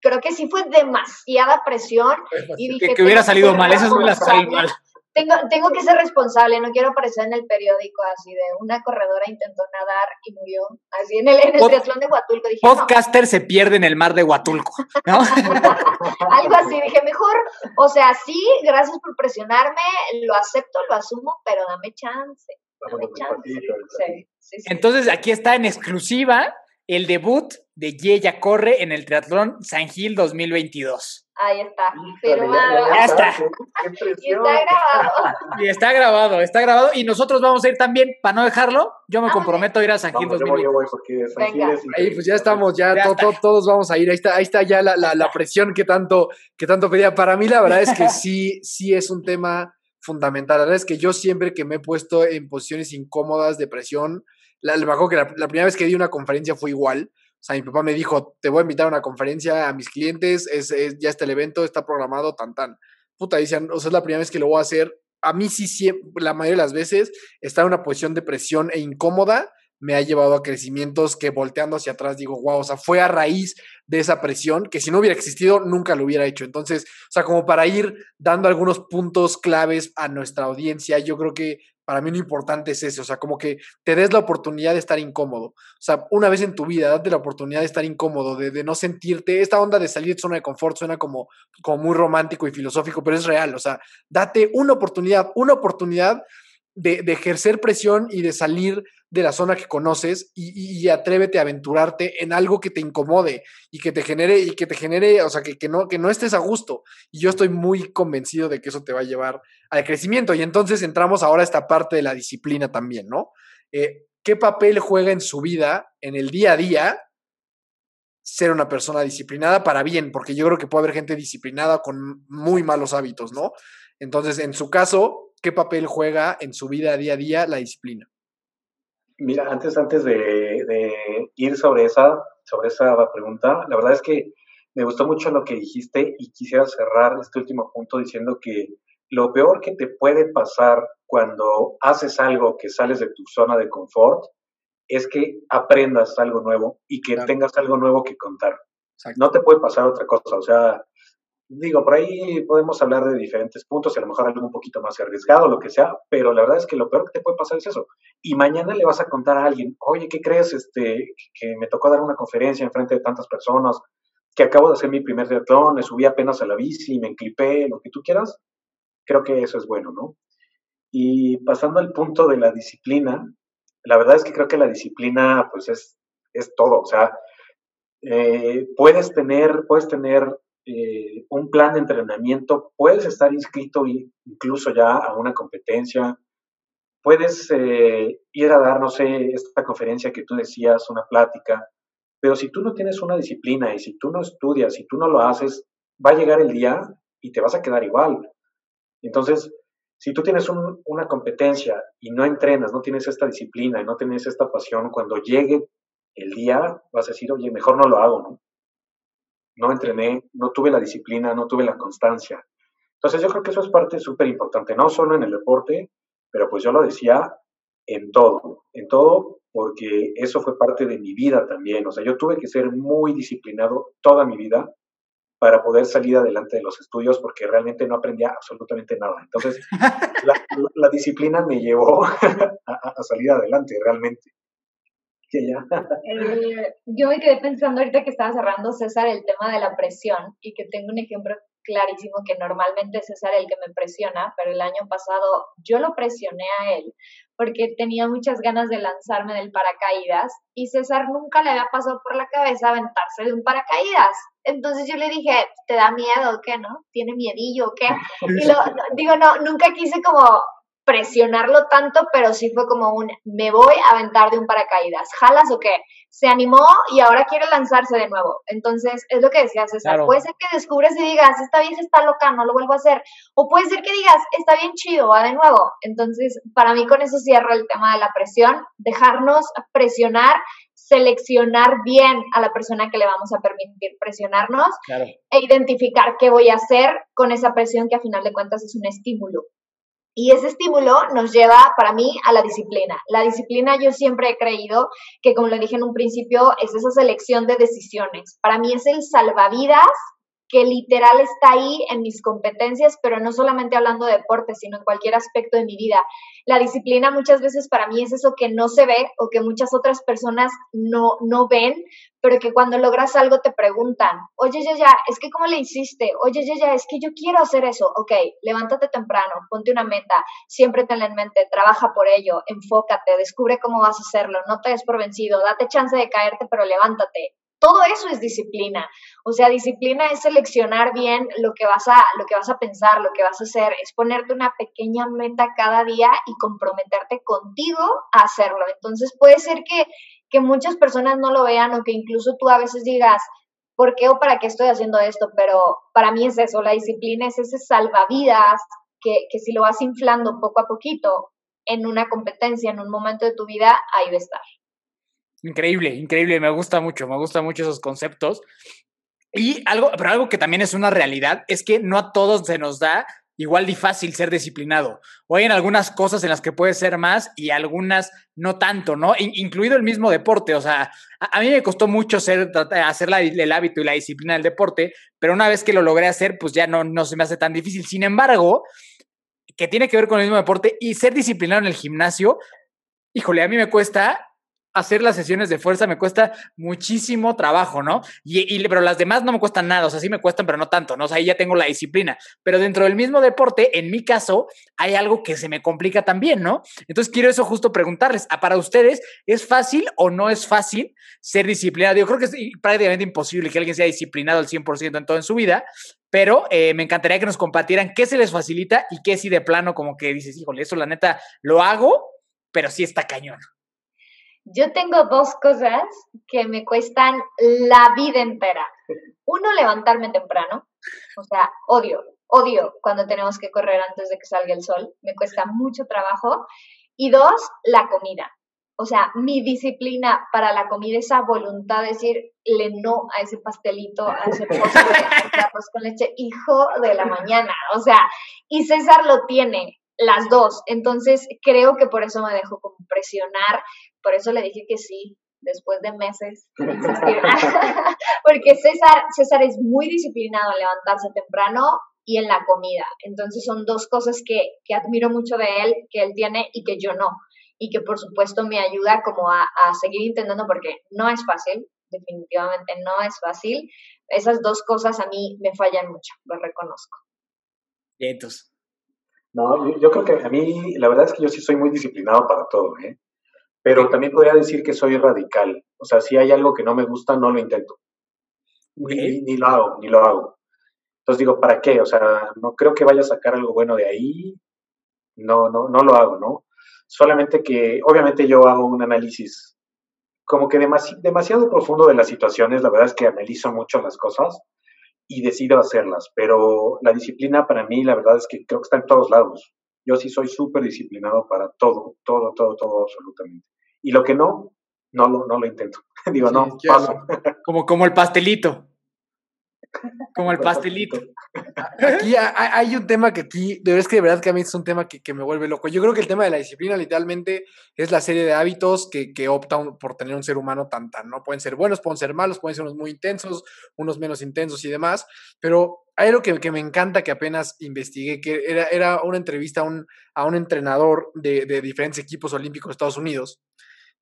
creo que sí fue demasiada presión. Y dije, que, que hubiera salido mal, eso es la salido mal tengo, tengo que ser responsable, no quiero aparecer en el periódico así de una corredora intentó nadar y murió. Así en el, en el Pod, triatlón de Huatulco. Dije, podcaster no. se pierde en el mar de Huatulco, ¿no? Algo así, dije, mejor, o sea, sí, gracias por presionarme, lo acepto, lo asumo, pero dame chance. Dame chance. Sí, sí, sí. Entonces, aquí está en exclusiva el debut de Yeya Corre en el Triatlón San Gil 2022. Ahí está, firmado. Ya está. Y está grabado. Y está grabado, está grabado. Y nosotros vamos a ir también, para no dejarlo, yo me comprometo a ir a San Gil 2022. Yo voy, porque San Gil es Ahí pues ya estamos, ya, ya to, to, todos vamos a ir. Ahí está, ahí está ya la, la, la, presión que tanto, que tanto pedía. Para mí la verdad es que sí, sí es un tema fundamental. La verdad es que yo siempre que me he puesto en posiciones incómodas de presión, la, me acuerdo que la, la primera vez que di una conferencia fue igual. O sea, mi papá me dijo, te voy a invitar a una conferencia a mis clientes, es, es, ya está el evento, está programado, tan, tan. Puta, dicen, o sea, es la primera vez que lo voy a hacer. A mí sí, siempre, la mayoría de las veces, estar en una posición de presión e incómoda me ha llevado a crecimientos que volteando hacia atrás digo, wow, o sea, fue a raíz de esa presión que si no hubiera existido nunca lo hubiera hecho. Entonces, o sea, como para ir dando algunos puntos claves a nuestra audiencia, yo creo que para mí lo importante es ese, o sea, como que te des la oportunidad de estar incómodo. O sea, una vez en tu vida, date la oportunidad de estar incómodo, de, no sentirte, esta onda de salir de zona de confort suena como, como muy romántico y filosófico, pero es real, o sea, date una oportunidad, una oportunidad de, ejercer presión y de salir de la zona que conoces y, atrévete a aventurarte en algo que te incomode y que te genere, y que te genere, o sea, que, que, no, que no estés a gusto. Y yo estoy muy convencido de que eso te va a llevar al crecimiento. Y entonces entramos ahora a esta parte de la disciplina también, ¿no? Eh, ¿Qué papel juega en su vida, en el día a día, ser una persona disciplinada para bien, porque yo creo que puede haber gente disciplinada con muy malos hábitos, ¿no? Entonces, en su caso, ¿qué papel juega en su vida día a día la disciplina? Mira, antes, antes de, de ir sobre esa, sobre esa pregunta, la verdad es que me gustó mucho lo que dijiste y quisiera cerrar este último punto diciendo que lo peor que te puede pasar cuando haces algo que sales de tu zona de confort es que aprendas algo nuevo y que tengas algo nuevo que contar. No te puede pasar otra cosa. O sea, digo, por ahí podemos hablar de diferentes puntos y a lo mejor algo un poquito más arriesgado, lo que sea, pero la verdad es que lo peor que te puede pasar es eso. Y mañana le vas a contar a alguien, oye, ¿qué crees? Este, que me tocó dar una conferencia en frente de tantas personas, que acabo de hacer mi primer triatlón, me subí apenas a la bici, me enclipé, lo que tú quieras creo que eso es bueno, ¿no? Y pasando al punto de la disciplina, la verdad es que creo que la disciplina, pues es, es todo, o sea, eh, puedes tener, puedes tener eh, un plan de entrenamiento, puedes estar inscrito incluso ya a una competencia, puedes eh, ir a dar, no sé, esta conferencia que tú decías, una plática, pero si tú no tienes una disciplina y si tú no estudias, si tú no lo haces, va a llegar el día y te vas a quedar igual. Entonces, si tú tienes una competencia y no entrenas, no tienes esta disciplina y no tienes esta pasión, cuando llegue el día vas a decir, oye, mejor no lo hago, ¿no? No entrené, no tuve la disciplina, no tuve la constancia. Entonces yo creo que eso es parte súper importante, no solo en el deporte, pero pues yo lo decía en todo, en todo, porque eso fue parte de mi vida también. O sea, yo tuve que ser muy disciplinado toda mi vida para poder salir adelante de los estudios porque realmente no aprendía absolutamente nada. Entonces, la, disciplina me llevó a, salir adelante realmente. Eh, yo me quedé pensando ahorita que estaba cerrando César el tema de la presión y que tengo un ejemplo clarísimo que normalmente es César el que me presiona, pero el año pasado yo lo presioné a él porque tenía muchas ganas de lanzarme del paracaídas y César nunca le había pasado por la cabeza aventarse de un paracaídas. Entonces yo le dije, ¿te da miedo o qué, no? ¿Tiene miedillo o qué? Y lo, digo, no, nunca quise como presionarlo tanto, pero sí fue como un, me voy a aventar de un paracaídas, ¿jalas o qué? Se animó y ahora quiere lanzarse de nuevo. Entonces, es lo que decía César, puede ser que descubres y digas, esta vieja está loca, no lo vuelvo a hacer, o puede ser que digas, está bien chido, va de nuevo. Entonces, para mí con eso cierro el tema de la presión, dejarnos presionar, seleccionar bien a la persona que le vamos a permitir presionarnos e identificar qué voy a hacer con esa presión que a final de cuentas es un estímulo. Y ese estímulo nos lleva, para mí, a la disciplina. La disciplina yo siempre he creído que, como lo dije en un principio, es esa selección de decisiones. Para mí es el salvavidas que literal está ahí en mis competencias, pero no solamente hablando de deporte, sino en cualquier aspecto de mi vida. La disciplina muchas veces para mí es eso que no se ve o que muchas otras personas no, no ven, pero que cuando logras algo te preguntan, oye, ya, ya, es que cómo le hiciste, oye, ya, ya, es que yo quiero hacer eso, ok, levántate temprano, ponte una meta, siempre tenla en mente, trabaja por ello, enfócate, descubre cómo vas a hacerlo, no te des por vencido, date chance de caerte, pero levántate, todo eso es disciplina. O sea, disciplina es seleccionar bien lo que vas a lo que vas a pensar, lo que vas a hacer, es ponerte una pequeña meta cada día y comprometerte contigo a hacerlo. Entonces, puede ser que que muchas personas no lo vean o que incluso tú a veces digas, ¿por qué o para qué estoy haciendo esto? Pero para mí es eso, la disciplina es ese salvavidas que, que si lo vas inflando poco a poquito en una competencia, en un momento de tu vida, ahí va a estar. Increíble, increíble, me gusta mucho, me gustan mucho esos conceptos. Y algo, pero algo que también es una realidad es que no a todos se nos da igual de fácil ser disciplinado. O hay en algunas cosas en las que puede ser más y algunas no tanto, ¿no? incluido el mismo deporte. O sea, a, mí me costó mucho ser, hacer el hábito y la disciplina del deporte, pero una vez que lo logré hacer, pues ya no, no se me hace tan difícil. Sin embargo, que tiene que ver con el mismo deporte y ser disciplinado en el gimnasio, híjole, a mí me cuesta hacer las sesiones de fuerza me cuesta muchísimo trabajo, ¿no? Y, pero las demás no me cuestan nada, o sea, sí me cuestan, pero no tanto, ¿no? O ahí ya tengo la disciplina. Pero dentro del mismo deporte, en mi caso, hay algo que se me complica también, ¿no? Entonces quiero eso justo preguntarles, ¿a para ustedes es fácil o no es fácil ser disciplinado? Yo creo que es prácticamente imposible que alguien sea disciplinado al 100% en todo en su vida, pero eh, me encantaría que nos compartieran qué se les facilita y qué si de plano como que dices, híjole, eso la neta lo hago, pero sí está cañón. Yo tengo dos cosas que me cuestan la vida entera. Uno, levantarme temprano. O sea, odio, odio cuando tenemos que correr antes de que salga el sol. Me cuesta mucho trabajo. Y dos, la comida. O sea, mi disciplina para la comida, esa voluntad de decirle no a ese pastelito, a ese postre, de arroz con leche, hijo de la mañana. O sea, y César lo tiene, las dos. Entonces, creo que por eso me dejó como presionar, por eso le dije que sí, después de meses de insistir. Porque César, César es muy disciplinado en levantarse temprano y en la comida. Entonces son dos cosas que, que admiro mucho de él, que él tiene y que yo no y que por supuesto me ayuda como a, seguir intentando porque no es fácil, definitivamente no es fácil. Esas dos cosas a mí me fallan mucho, lo reconozco. Y entonces. No, yo, creo que a mí, la verdad es que yo sí soy muy disciplinado para todo, ¿eh? Pero también podría decir que soy radical. O sea, si hay algo que no me gusta, no lo intento. Ni, ni, lo hago, ni lo hago. Entonces digo, ¿para qué? O sea, no creo que vaya a sacar algo bueno de ahí. No, no, no lo hago, ¿no? solamente que obviamente yo hago un análisis como que demasiado profundo de las situaciones, la verdad es que analizo mucho las cosas y decido hacerlas, pero la disciplina para mí, la verdad es que creo que está en todos lados. Yo sí soy súper disciplinado para todo, todo, todo, todo, absolutamente. Y lo que no, no lo, no lo intento. Digo, no, paso. Como, como el pastelito. Como el pastelito. Aquí hay un tema que aquí, de verdad es que de verdad que a mí es un tema que, me vuelve loco. Yo creo que el tema de la disciplina literalmente es la serie de hábitos que, que optan por tener un ser humano tan tan, ¿no? Pueden ser buenos, pueden ser malos, pueden ser unos muy intensos, unos menos intensos y demás, pero hay algo que, que me encanta que apenas investigué, que era, era una entrevista a un, a un entrenador de, de diferentes equipos olímpicos de Estados Unidos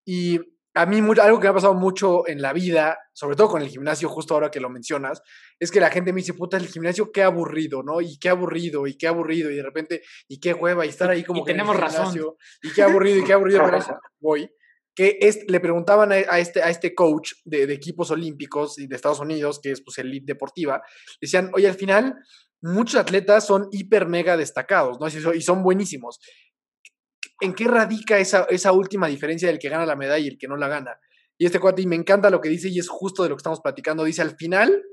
y a mí algo que me ha pasado mucho en la vida, sobre todo con el gimnasio, justo ahora que lo mencionas, es que la gente me dice, puta, el gimnasio qué aburrido, ¿no? Y qué aburrido, y qué aburrido, y de repente, y qué hueva, y estar ahí como y tenemos razón. Y qué aburrido, y qué aburrido, pero eso voy. Que es, le preguntaban a, este, a este coach de, equipos olímpicos y de Estados Unidos, que es pues el Elite Deportiva, decían, oye, al final, muchos atletas son hiper mega destacados, ¿no? Y son buenísimos. ¿En qué radica esa, esa última diferencia del que gana la medalla y el que no la gana? Y este cuate, y me encanta lo que dice y es justo de lo que estamos platicando, dice, al final,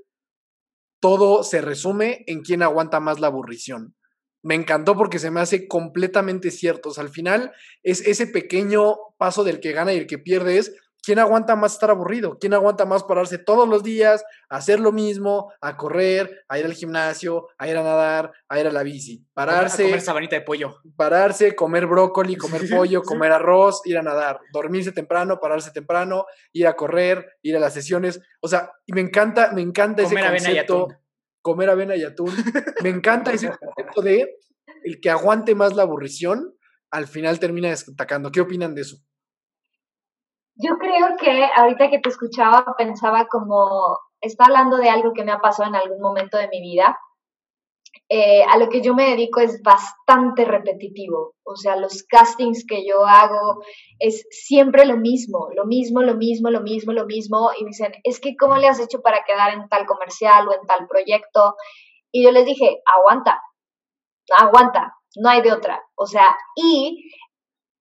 todo se resume en quién aguanta más la aburrición. Me encantó porque se me hace completamente cierto. O sea, al final es ese pequeño paso del que gana y el que pierde es ¿quién aguanta más estar aburrido? ¿Quién aguanta más pararse todos los días, a hacer lo mismo, a correr, a ir al gimnasio, a ir a nadar, a ir a la bici? Pararse. A comer sabanita de pollo. Pararse, comer brócoli, comer pollo, comer arroz, ir a nadar, dormirse temprano, pararse temprano, ir a correr, ir a las sesiones. O sea, me encanta, me encanta ese concepto. Comer avena y atún. me encanta ese concepto de el que aguante más la aburrición, al final termina destacando. ¿Qué opinan de eso? Yo creo que ahorita que te escuchaba pensaba como, está hablando de algo que me ha pasado en algún momento de mi vida. Eh, a lo que yo me dedico es bastante repetitivo, o sea, los castings que yo hago es siempre lo mismo, lo mismo, lo mismo, lo mismo, lo mismo, y me dicen, es que ¿cómo le has hecho para quedar en tal comercial o en tal proyecto? Y yo les dije, aguanta, aguanta, no hay de otra, o sea, y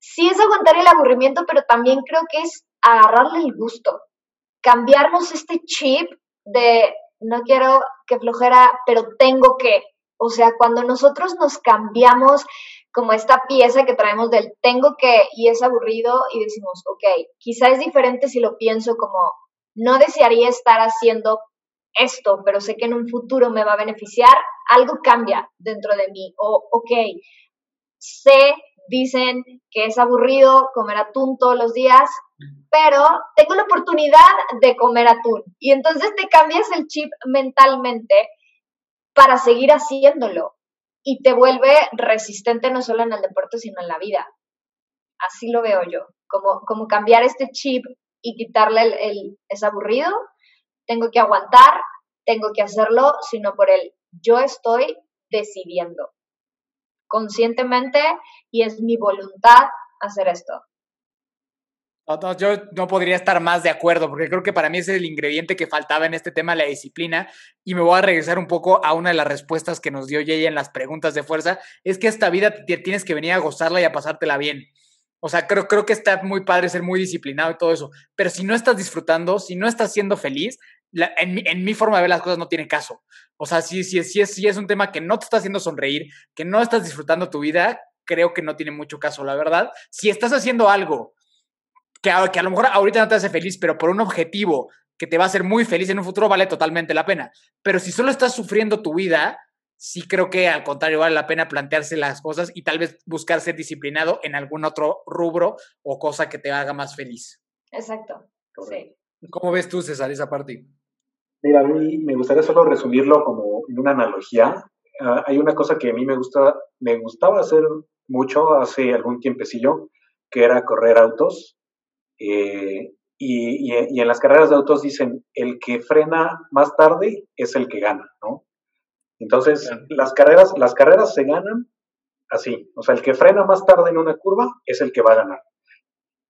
sí es aguantar el aburrimiento, pero también creo que es agarrarle el gusto, cambiarnos este chip de no quiero que flojera, pero tengo que. O sea, cuando nosotros nos cambiamos como esta pieza que traemos del tengo que y es aburrido y decimos, ok, quizá es diferente si lo pienso como no desearía estar haciendo esto, pero sé que en un futuro me va a beneficiar, algo cambia dentro de mí. O, ok, sé dicen que es aburrido comer atún todos los días, pero tengo la oportunidad de comer atún. Y entonces te cambias el chip mentalmente para seguir haciéndolo y te vuelve resistente no solo en el deporte, sino en la vida. Así lo veo yo, como, como cambiar este chip y quitarle el, el es aburrido, tengo que aguantar, tengo que hacerlo, sino por el yo estoy decidiendo conscientemente y es mi voluntad hacer esto. yo no podría estar más de acuerdo, porque creo que para mí es el ingrediente que faltaba en este tema, la disciplina. Y me voy a regresar un poco a una de las respuestas que nos dio Yeye en las preguntas de fuerza. Es que esta vida tienes que venir a gozarla y a pasártela bien. O sea, creo, creo que está muy padre ser muy disciplinado y todo eso. Pero si no estás disfrutando, si no estás siendo feliz, en, mi, en, mi, forma de ver las cosas no tiene caso. O sea, si, si, si, es, si es un tema que no te está haciendo sonreír, que no estás disfrutando tu vida, creo que no tiene mucho caso, la verdad. Si estás haciendo algo que a, que a lo mejor ahorita no te hace feliz, pero por un objetivo que te va a hacer muy feliz en un futuro, vale totalmente la pena. Pero si solo estás sufriendo tu vida, sí creo que al contrario vale la pena plantearse las cosas y tal vez buscar ser disciplinado en algún otro rubro o cosa que te haga más feliz. Exacto. Sí. ¿Cómo ves tú, César, esa parte? Mira, a mí me gustaría solo resumirlo como en una analogía. Uh, hay una cosa que a mí me gusta, me gustaba hacer mucho hace algún tiempecillo, que era correr autos. Eh, y, y, y, en las carreras de autos dicen, el que frena más tarde es el que gana, ¿no? Entonces, las, carreras, las carreras se ganan así. O sea, el que frena más tarde en una curva es el que va a ganar.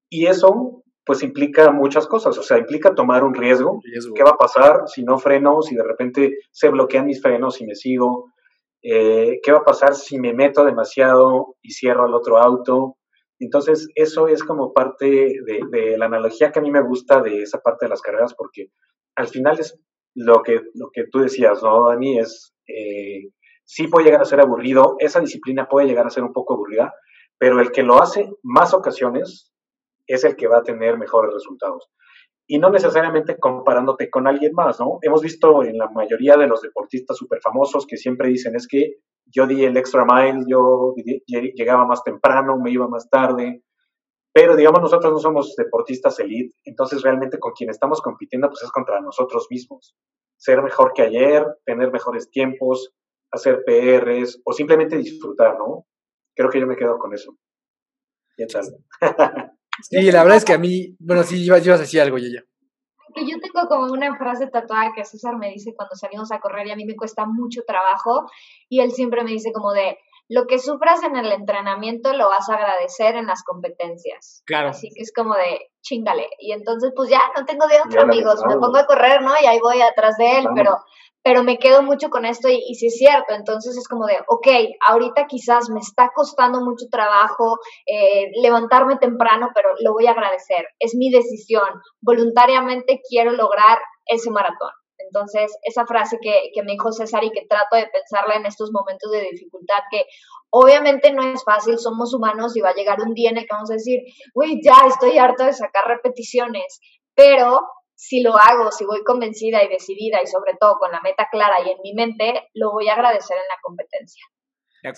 Y eso pues implica muchas cosas, o sea, implica tomar un riesgo. riesgo. ¿Qué va a pasar si no freno, si de repente se bloquean mis frenos y me sigo? Eh, ¿Qué va a pasar si me meto demasiado y cierro al otro auto? Entonces, eso es como parte de, de, la analogía que a mí me gusta de esa parte de las carreras, porque al final es lo que, lo que tú decías, ¿no, Dani? Es, eh, sí puede llegar a ser aburrido, esa disciplina puede llegar a ser un poco aburrida, pero el que lo hace más ocasiones, es el que va a tener mejores resultados. Y no necesariamente comparándote con alguien más, ¿no? Hemos visto en la mayoría de los deportistas súper famosos que siempre dicen es que yo di el extra mile, yo llegaba más temprano, me iba más tarde, pero digamos nosotros no somos deportistas elite, entonces realmente con quien estamos compitiendo pues es contra nosotros mismos. Ser mejor que ayer, tener mejores tiempos, hacer PRs o simplemente disfrutar, ¿no? Creo que yo me quedo con eso. ¿Qué tal? Sí, la verdad es que a mí, bueno, sí, ibas, ibas a decir algo, Yaya. Que yo tengo como una frase tatuada que César me dice cuando salimos a correr y a mí me cuesta mucho trabajo y él siempre me dice como de, lo que sufras en el entrenamiento lo vas a agradecer en las competencias. Claro. Así que es como de, chingale. Y entonces, pues ya no tengo de otro, amigos. Me pongo a correr, ¿no? Y ahí voy atrás de él, pero pero me quedo mucho con esto y, y sí es cierto, entonces es como de, ok, ahorita quizás me está costando mucho trabajo eh, levantarme temprano, pero lo voy a agradecer, es mi decisión, voluntariamente quiero lograr ese maratón. Entonces, esa frase que, que me dijo César y que trato de pensarla en estos momentos de dificultad, que obviamente no es fácil, somos humanos y va a llegar un día en el que vamos a decir, uy, ya estoy harto de sacar repeticiones, pero si lo hago, si voy convencida y decidida y sobre todo con la meta clara y en mi mente, lo voy a agradecer en la competencia.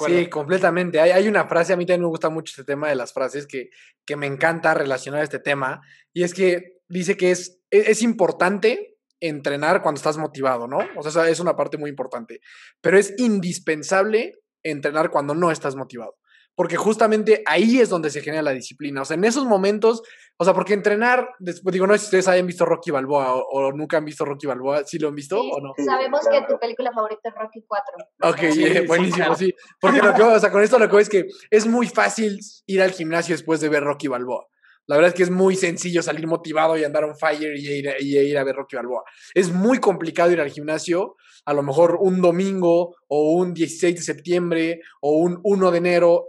Sí, completamente. Hay, hay, una frase, a mí también me gusta mucho este tema de las frases que, que me encanta relacionar a este tema, y es que dice que es, es, es importante entrenar cuando estás motivado, ¿no? O sea, es una parte muy importante, pero es indispensable entrenar cuando no estás motivado porque justamente ahí es donde se genera la disciplina. O sea, en esos momentos, o sea, porque entrenar, después digo, no sé si ustedes hayan visto Rocky Balboa o, o nunca han visto Rocky Balboa, ¿sí lo han visto sí, o no? Sabemos que tu película favorita es Rocky 4. Ok, sí, yeah, buenísimo, sí. Porque lo que, o sea, con esto lo que es que es muy fácil ir al gimnasio después de ver Rocky Balboa. La verdad es que es muy sencillo salir motivado y andar on fire y ir, y ir a ver Rocky Balboa. Es muy complicado ir al gimnasio, a lo mejor un domingo o un 16 de septiembre o un 1 de enero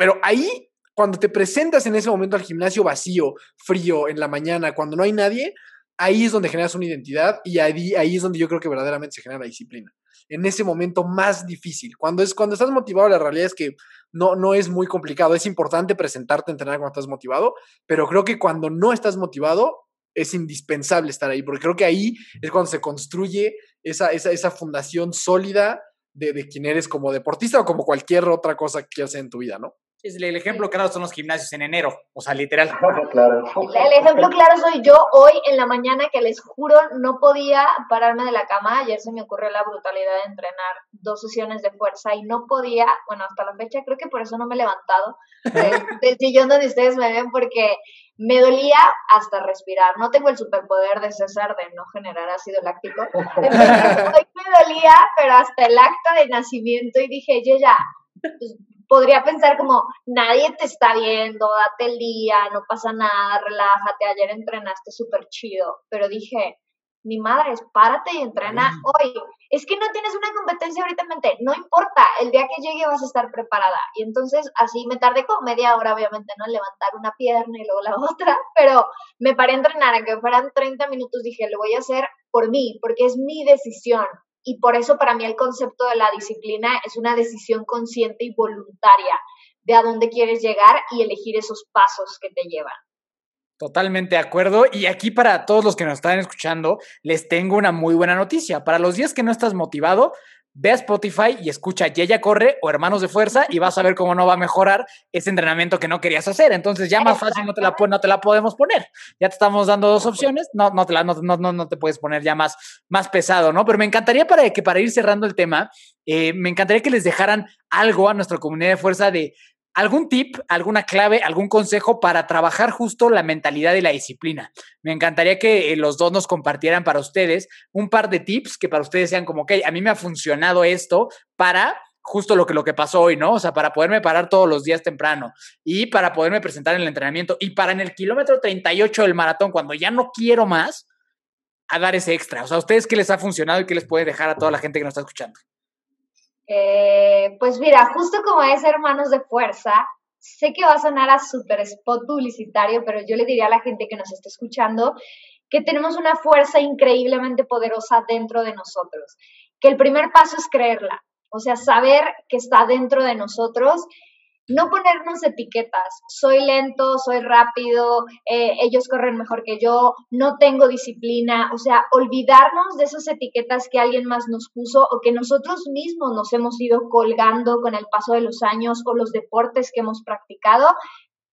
pero ahí, cuando te presentas en ese momento al gimnasio vacío, frío, en la mañana, cuando no hay nadie, ahí es donde generas una identidad y ahí, ahí es donde yo creo que verdaderamente se genera la disciplina. En ese momento más difícil. Cuando, es, cuando estás motivado, la realidad es que no, no es muy complicado. Es importante presentarte, entrenar cuando estás motivado, pero creo que cuando no estás motivado, es indispensable estar ahí, porque creo que ahí es cuando se construye esa, esa, esa fundación sólida de, de quién eres como deportista o como cualquier otra cosa que quieras hacer en tu vida, ¿no? Es el ejemplo claro son los gimnasios en enero, o sea, literal. claro. El ejemplo claro soy yo hoy en la mañana que les juro no podía pararme de la cama. Ayer se me ocurrió la brutalidad de entrenar dos sesiones de fuerza y no podía, bueno, hasta la fecha creo que por eso no me he levantado del, del sillón donde ustedes me ven porque me dolía hasta respirar. No tengo el superpoder de César de no generar ácido láctico. Entonces, hoy me dolía, pero hasta el acta de nacimiento y dije, yo ya, pues, podría pensar como, nadie te está viendo, date el día, no pasa nada, relájate, ayer entrenaste súper chido, pero dije, ni madres, párate y entrena hoy. Es que no tienes una competencia ahorita en mente, no importa, el día que llegue vas a estar preparada. Y entonces así me tardé como media hora, obviamente, ¿no? Levantar una pierna y luego la otra, pero me paré a entrenar, aunque fueran 30 minutos, dije, lo voy a hacer por mí, porque es mi decisión. Y por eso para mí el concepto de la disciplina es una decisión consciente y voluntaria de a dónde quieres llegar y elegir esos pasos que te llevan. Totalmente de acuerdo. Y aquí para todos los que nos están escuchando, les tengo una muy buena noticia. Para los días que no estás motivado, ve a Spotify y escucha Yaya Corre o Hermanos de Fuerza y vas a ver cómo no va a mejorar ese entrenamiento que no querías hacer. Entonces ya más fácil no te la, no te la podemos poner. Ya te estamos dando dos opciones. No, no, te, la, no, no, no te puedes poner ya más, más pesado, ¿no? Pero me encantaría para que para ir cerrando el tema, eh, me encantaría que les dejaran algo a nuestra comunidad de fuerza de ¿Algún tip, alguna clave, algún consejo para trabajar justo la mentalidad y la disciplina? Me encantaría que eh, los dos nos compartieran para ustedes un par de tips que para ustedes sean como, ok, a mí me ha funcionado esto para justo lo que, lo que pasó hoy, ¿no? O sea, para poderme parar todos los días temprano y para poderme presentar en el entrenamiento y para en el kilómetro 38 del maratón, cuando ya no quiero más, a dar ese extra. O sea, ¿a ustedes qué les ha funcionado y qué les puede dejar a toda la gente que nos está escuchando? Eh, pues mira, justo como es Hermanos de Fuerza, sé que va a sonar a súper spot publicitario, pero yo le diría a la gente que nos está escuchando que tenemos una fuerza increíblemente poderosa dentro de nosotros, que el primer paso es creerla, o sea, saber que está dentro de nosotros no ponernos etiquetas, soy lento, soy rápido, eh, ellos corren mejor que yo, no tengo disciplina, o sea, olvidarnos de esas etiquetas que alguien más nos puso o que nosotros mismos nos hemos ido colgando con el paso de los años o los deportes que hemos practicado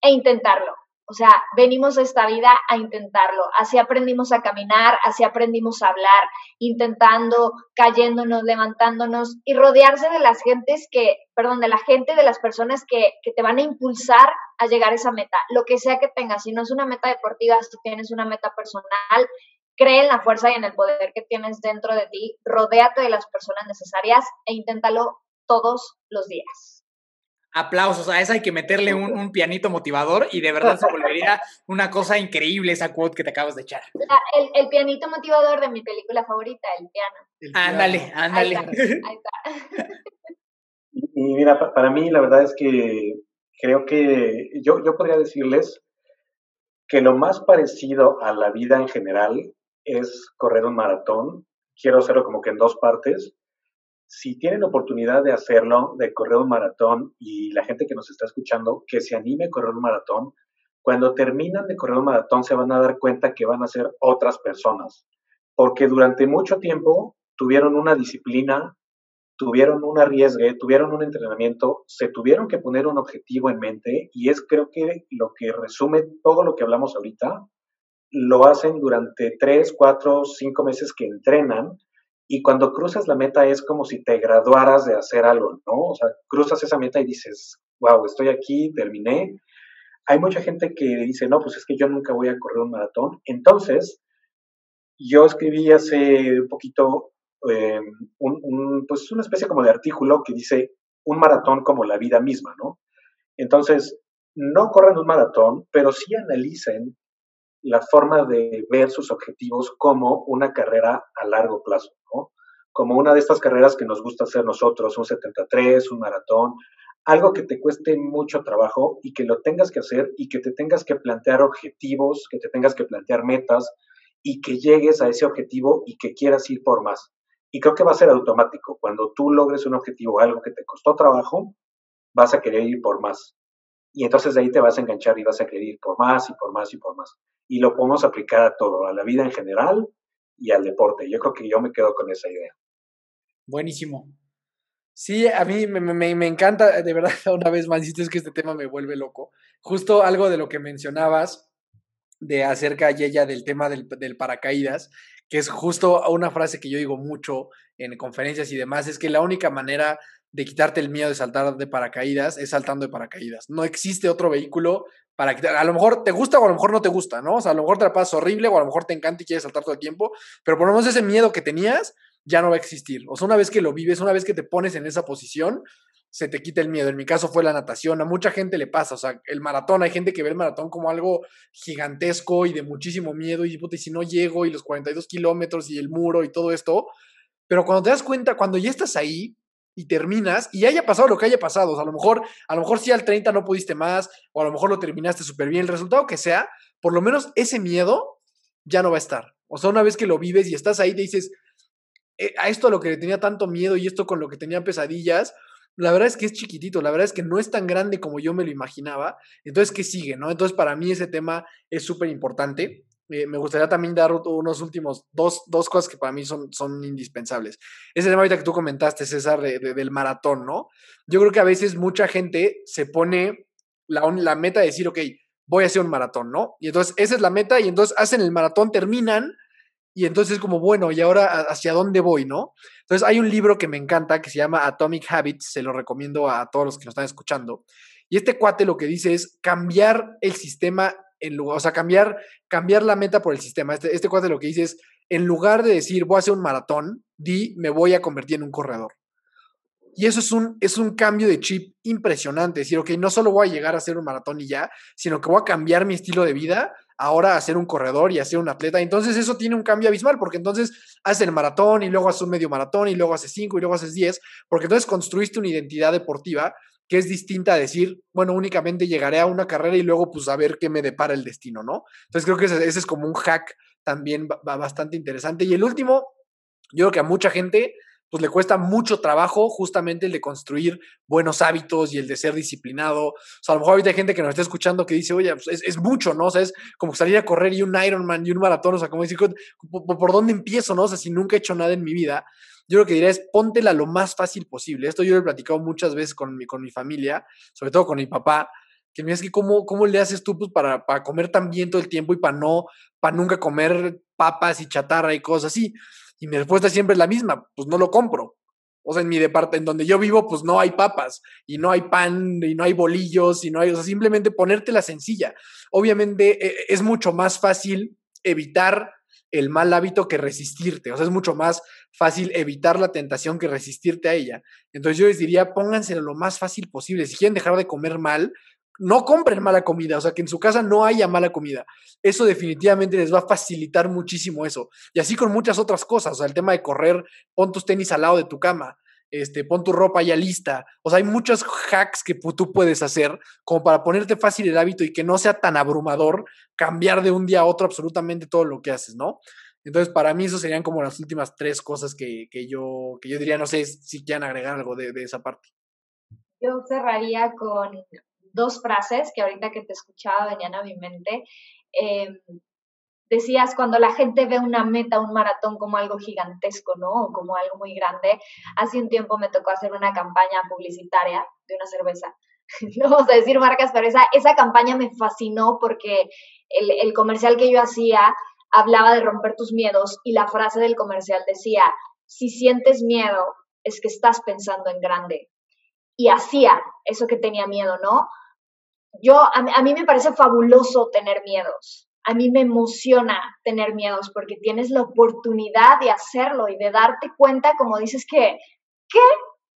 e intentarlo. O sea, venimos a esta vida a intentarlo. Así aprendimos a caminar, así aprendimos a hablar, intentando, cayéndonos, levantándonos y rodearse de las gentes que, perdón, de la gente, de las personas que, que te van a impulsar a llegar a esa meta. Lo que sea que tengas, si no es una meta deportiva, si tienes una meta personal, cree en la fuerza y en el poder que tienes dentro de ti, rodéate de las personas necesarias e inténtalo todos los días aplausos. A esa hay que meterle un, pianito motivador y de verdad se volvería una cosa increíble esa quote que te acabas de echar. El, pianito motivador de mi película favorita, el piano. ándale, ándale. Y, mira, para mí la verdad es que creo que yo, yo podría decirles que lo más parecido a la vida en general es correr un maratón. Quiero hacerlo como que en dos partes si tienen oportunidad de hacerlo, de correr un maratón y la gente que nos está escuchando, que se anime a correr un maratón, cuando terminan de correr un maratón se van a dar cuenta que van a ser otras personas, porque durante mucho tiempo tuvieron una disciplina, tuvieron un arriesgue, tuvieron un entrenamiento, se tuvieron que poner un objetivo en mente y es creo que lo que resume todo lo que hablamos ahorita, lo hacen durante tres, cuatro, cinco meses que entrenan y cuando cruzas la meta es como si te graduaras de hacer algo, ¿no? O sea, cruzas esa meta y dices, wow, estoy aquí, terminé. Hay mucha gente que dice, no, pues es que yo nunca voy a correr un maratón. Entonces, yo escribí hace un poquito un, pues una especie como de artículo que dice un maratón como la vida misma, ¿no? Entonces, no corran un maratón, pero sí analicen la forma de ver sus objetivos como una carrera a largo plazo. Como una de estas carreras que nos gusta hacer nosotros, un 73, un maratón, algo que te cueste mucho trabajo y que lo tengas que hacer y que te tengas que plantear objetivos, que te tengas que plantear metas y que llegues a ese objetivo y que quieras ir por más. Y creo que va a ser automático. Cuando tú logres un objetivo, algo que te costó trabajo, vas a querer ir por más. Y entonces de ahí te vas a enganchar y vas a querer ir por más y por más y por más y lo podemos aplicar a todo, a la vida en general y al deporte. Yo creo que yo me quedo con esa idea. Buenísimo. Sí, a mí me, encanta, de verdad, una vez más, es que este tema me vuelve loco. Justo algo de lo que mencionabas de acerca, ella del tema del paracaídas, que es justo una frase que yo digo mucho en conferencias y demás, es que la única manera de quitarte el miedo de saltar de paracaídas es saltando de paracaídas. No existe otro vehículo para quitar. A lo mejor te gusta o a lo mejor no te gusta, ¿no? O sea, a lo mejor te la pasas horrible o a lo mejor te encanta y quieres saltar todo el tiempo, pero por lo menos ese miedo que tenías ya no va a existir. O sea, una vez que lo vives, una vez que te pones en esa posición, se te quita el miedo. En mi caso fue la natación, a mucha gente le pasa, o sea, el maratón, hay gente que ve el maratón como algo gigantesco y de muchísimo miedo y, puta, y si no llego y los 42 kilómetros y el muro y todo esto, pero cuando te das cuenta, cuando ya estás ahí y terminas y haya pasado lo que haya pasado, o a lo mejor, a lo mejor si al 30 no pudiste más o a lo mejor lo terminaste súper bien, el resultado que sea, por lo menos ese miedo ya no va a estar. O sea, una vez que lo vives y estás ahí, te dices, eh, a esto a lo que le tenía tanto miedo y esto con lo que tenía pesadillas, la verdad es que es chiquitito, la verdad es que no es tan grande como yo me lo imaginaba. Entonces, ¿qué sigue? ¿no? Entonces, para mí ese tema es súper importante. Eh, me gustaría también dar unos últimos dos, dos, cosas que para mí son, son indispensables. Ese tema ahorita que tú comentaste, César, del maratón, ¿no? Yo creo que a veces mucha gente se pone la, la meta de decir, ok, voy a hacer un maratón, ¿no? Y entonces esa es la meta y entonces hacen el maratón, terminan y entonces es como, bueno, ¿y ahora hacia dónde voy, no? Entonces hay un libro que me encanta que se llama Atomic Habits, se lo recomiendo a todos los que nos están escuchando. Y este cuate lo que dice es cambiar el sistema en lugar, o sea, cambiar, cambiar la meta por el sistema. Este, este cuate lo que dice es, en lugar de decir voy a hacer un maratón, di me voy a convertir en un corredor. Y eso es un, es un cambio de chip impresionante. Decir, ok, no solo voy a llegar a hacer un maratón y ya, sino que voy a cambiar mi estilo de vida ahora a ser un corredor y a ser un atleta. Entonces eso tiene un cambio abismal, porque entonces haces el maratón y luego haces un medio maratón y luego haces cinco y luego haces diez, porque entonces construiste una identidad deportiva que es distinta a decir, bueno, únicamente llegaré a una carrera y luego pues a ver qué me depara el destino, ¿no? Entonces creo que ese, es como un hack también bastante interesante. Y el último, yo creo que a mucha gente pues le cuesta mucho trabajo justamente el de construir buenos hábitos y el de ser disciplinado. O sea, a lo mejor hay gente que nos está escuchando que dice, oye, pues es, mucho, ¿no? O sea, es como salir a correr y un Ironman y un maratón, o sea, como decir, ¿por, dónde empiezo, no? O sea, si nunca he hecho nada en mi vida, yo lo que diría es póntela lo más fácil posible. Esto yo lo he platicado muchas veces con mi, con mi familia, sobre todo con mi papá, que me dice que cómo, cómo le haces tú pues, para, para comer tan bien todo el tiempo y para no, para nunca comer papas y chatarra y cosas así. Y mi respuesta siempre es la misma, pues no lo compro. O sea, en mi departamento, en donde yo vivo, pues no hay papas, y no hay pan, y no hay bolillos, y no hay, o sea, simplemente ponértela sencilla. Obviamente e, e, es mucho más fácil evitar el mal hábito que resistirte. O sea, es mucho más fácil evitar la tentación que resistirte a ella. Entonces yo les diría, pónganselo lo más fácil posible. Si quieren dejar de comer mal, no compren mala comida, o sea, que en su casa no haya mala comida. Eso definitivamente les va a facilitar muchísimo eso. Y así con muchas otras cosas, o sea, el tema de correr, pon tus tenis al lado de tu cama, este, pon tu ropa ya lista. O sea, hay muchos hacks que tú puedes hacer como para ponerte fácil el hábito y que no sea tan abrumador cambiar de un día a otro absolutamente todo lo que haces, ¿no? Entonces, para mí, eso serían como las últimas tres cosas que, yo, que yo diría, no sé si quieran agregar algo de, de esa parte. Yo cerraría con dos frases que ahorita que te escuchaba venían a mi mente. Em, decías, cuando la gente ve una meta, un maratón como algo gigantesco, ¿no? O como algo muy grande. Hace un tiempo me tocó hacer una campaña publicitaria de una cerveza. No vamos a decir marcas, pero esa, campaña me fascinó porque el comercial que yo hacía hablaba de romper tus miedos y la frase del comercial decía, si sientes miedo, es que estás pensando en grande. Y hacía eso que tenía miedo, ¿no? yo, a, mí me parece fabuloso tener miedos. A mí me emociona tener miedos porque tienes la oportunidad de hacerlo y de darte cuenta, como dices, que, ¿qué?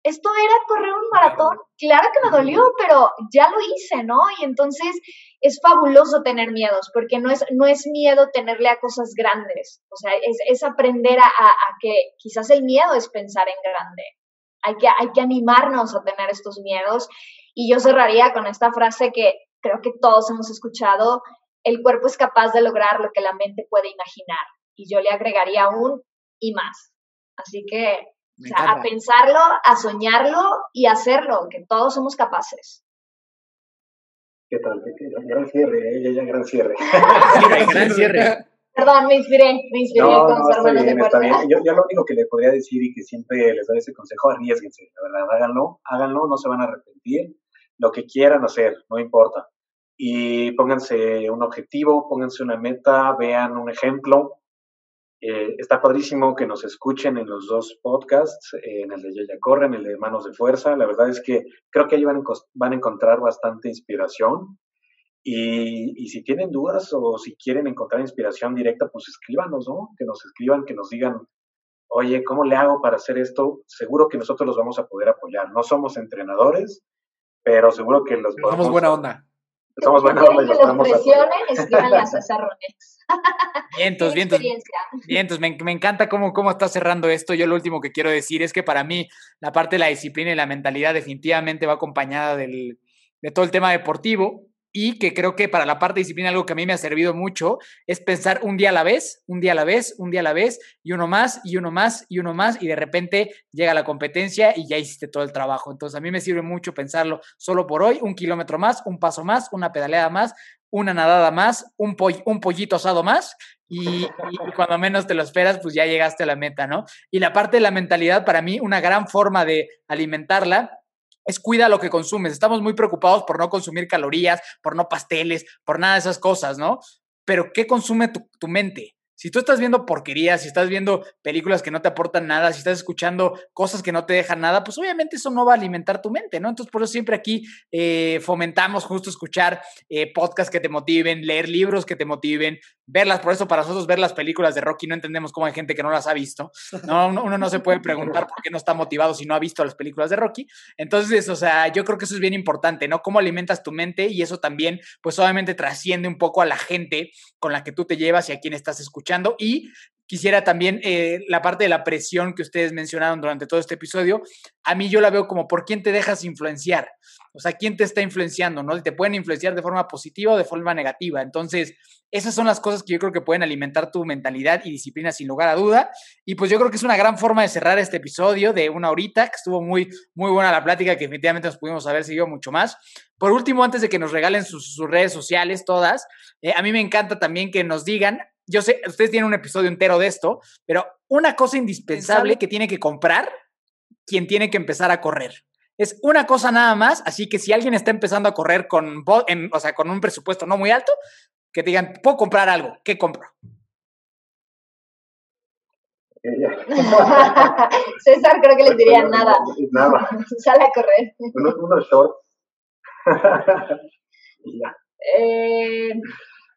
Esto era correr un maratón. Claro que me dolió, pero ya lo hice, ¿no? Y entonces es fabuloso tener miedos, porque no es, no es miedo tenerle a cosas grandes. O sea, es, aprender a, a, que quizás el miedo es pensar en grande. Hay que, hay que animarnos a tener estos miedos y yo cerraría con esta frase que creo que todos hemos escuchado, el cuerpo es capaz de lograr lo que la mente puede imaginar. Y yo le agregaría aún y más. Así que a pensarlo, a soñarlo y a hacerlo, que todos somos capaces. ¿Qué tal? Gran cierre, ella ¿eh? ya gran cierre. gran cierre. Perdón, me inspiré, me inspiré no, con no, está bien, está bien. Yo, yo, lo único que le podría decir y que siempre les doy ese consejo, arriesguense, la verdad, háganlo, háganlo, no se van a arrepentir lo que quieran hacer, no importa. Y pónganse un objetivo, pónganse una meta, vean un ejemplo. Eh, está padrísimo que nos escuchen en los dos podcasts, en el de Yaya Corre, en el de Manos de Fuerza. La verdad es que creo que ahí van, van a encontrar bastante inspiración. Y, y, si tienen dudas o si quieren encontrar inspiración directa, pues escríbanos, ¿no? Que nos escriban, que nos digan, oye, ¿cómo le hago para hacer esto? Seguro que nosotros los vamos a poder apoyar. No somos entrenadores, pero seguro que los Pero somos buena onda. Somos buena ¿Quieren onda y los? Escríbanle a. Vientos, vientos. Vientos, me, me encanta cómo, cómo está cerrando esto. Yo lo último que quiero decir es que para mí la parte de la disciplina y la mentalidad definitivamente va acompañada del, de todo el tema deportivo y que creo que para la parte disciplina algo que a mí me ha servido mucho es pensar un día a la vez, un día a la vez, un día a la vez y uno más y uno más y uno más y de repente llega la competencia y ya hiciste todo el trabajo. Entonces a mí me sirve mucho pensarlo solo por hoy, un kilómetro más, un paso más, una pedaleada más, una nadada más, un, poll- un pollito asado más y cuando menos te lo esperas, pues ya llegaste a la meta, ¿no? Y la parte de la mentalidad, para mí, una gran forma de alimentarla es cuida lo que consumes. Estamos muy preocupados por no consumir calorías, por no pasteles, por nada de esas cosas, ¿no? Pero ¿qué consume tu, mente? Si tú estás viendo porquerías, si estás viendo películas que no te aportan nada, si estás escuchando cosas que no te dejan nada, pues obviamente eso no va a alimentar tu mente, ¿no? Entonces por eso siempre aquí eh, fomentamos justo escuchar eh, podcasts que te motiven, leer libros que te motiven, verlas. Por eso para nosotros ver las películas de Rocky no entendemos cómo hay gente que no las ha visto. No, uno, uno no se puede preguntar por qué no está motivado si no ha visto las películas de Rocky. Entonces, o sea, yo creo que eso es bien importante, ¿no? Cómo alimentas tu mente y eso también, pues obviamente trasciende un poco a la gente con la que tú te llevas y a quien estás escuchando. Y quisiera también eh, la parte de la presión que ustedes mencionaron durante todo este episodio, a mí yo la veo como por quién te dejas influenciar, o sea, quién te está influenciando, ¿no? Te pueden influenciar de forma positiva o de forma negativa. Entonces, esas son las cosas que yo creo que pueden alimentar tu mentalidad y disciplina sin lugar a duda. Y pues yo creo que es una gran forma de cerrar este episodio de una horita, que estuvo muy, muy buena la plática, que definitivamente nos pudimos haber seguido mucho más. Por último, antes de que nos regalen sus, redes sociales, todas, eh, a mí me encanta también que nos digan, yo sé, ustedes tienen un episodio entero de esto, pero una cosa indispensable que tiene que comprar quien tiene que empezar a correr. Es una cosa nada más, así que si alguien está empezando a correr con, en- o sea, con un presupuesto no muy alto, que te digan, puedo comprar algo, ¿qué compro? Eh. César creo que les diría nada. Nada. Sale a correr. Unos, unos shorts. y ya. Eh,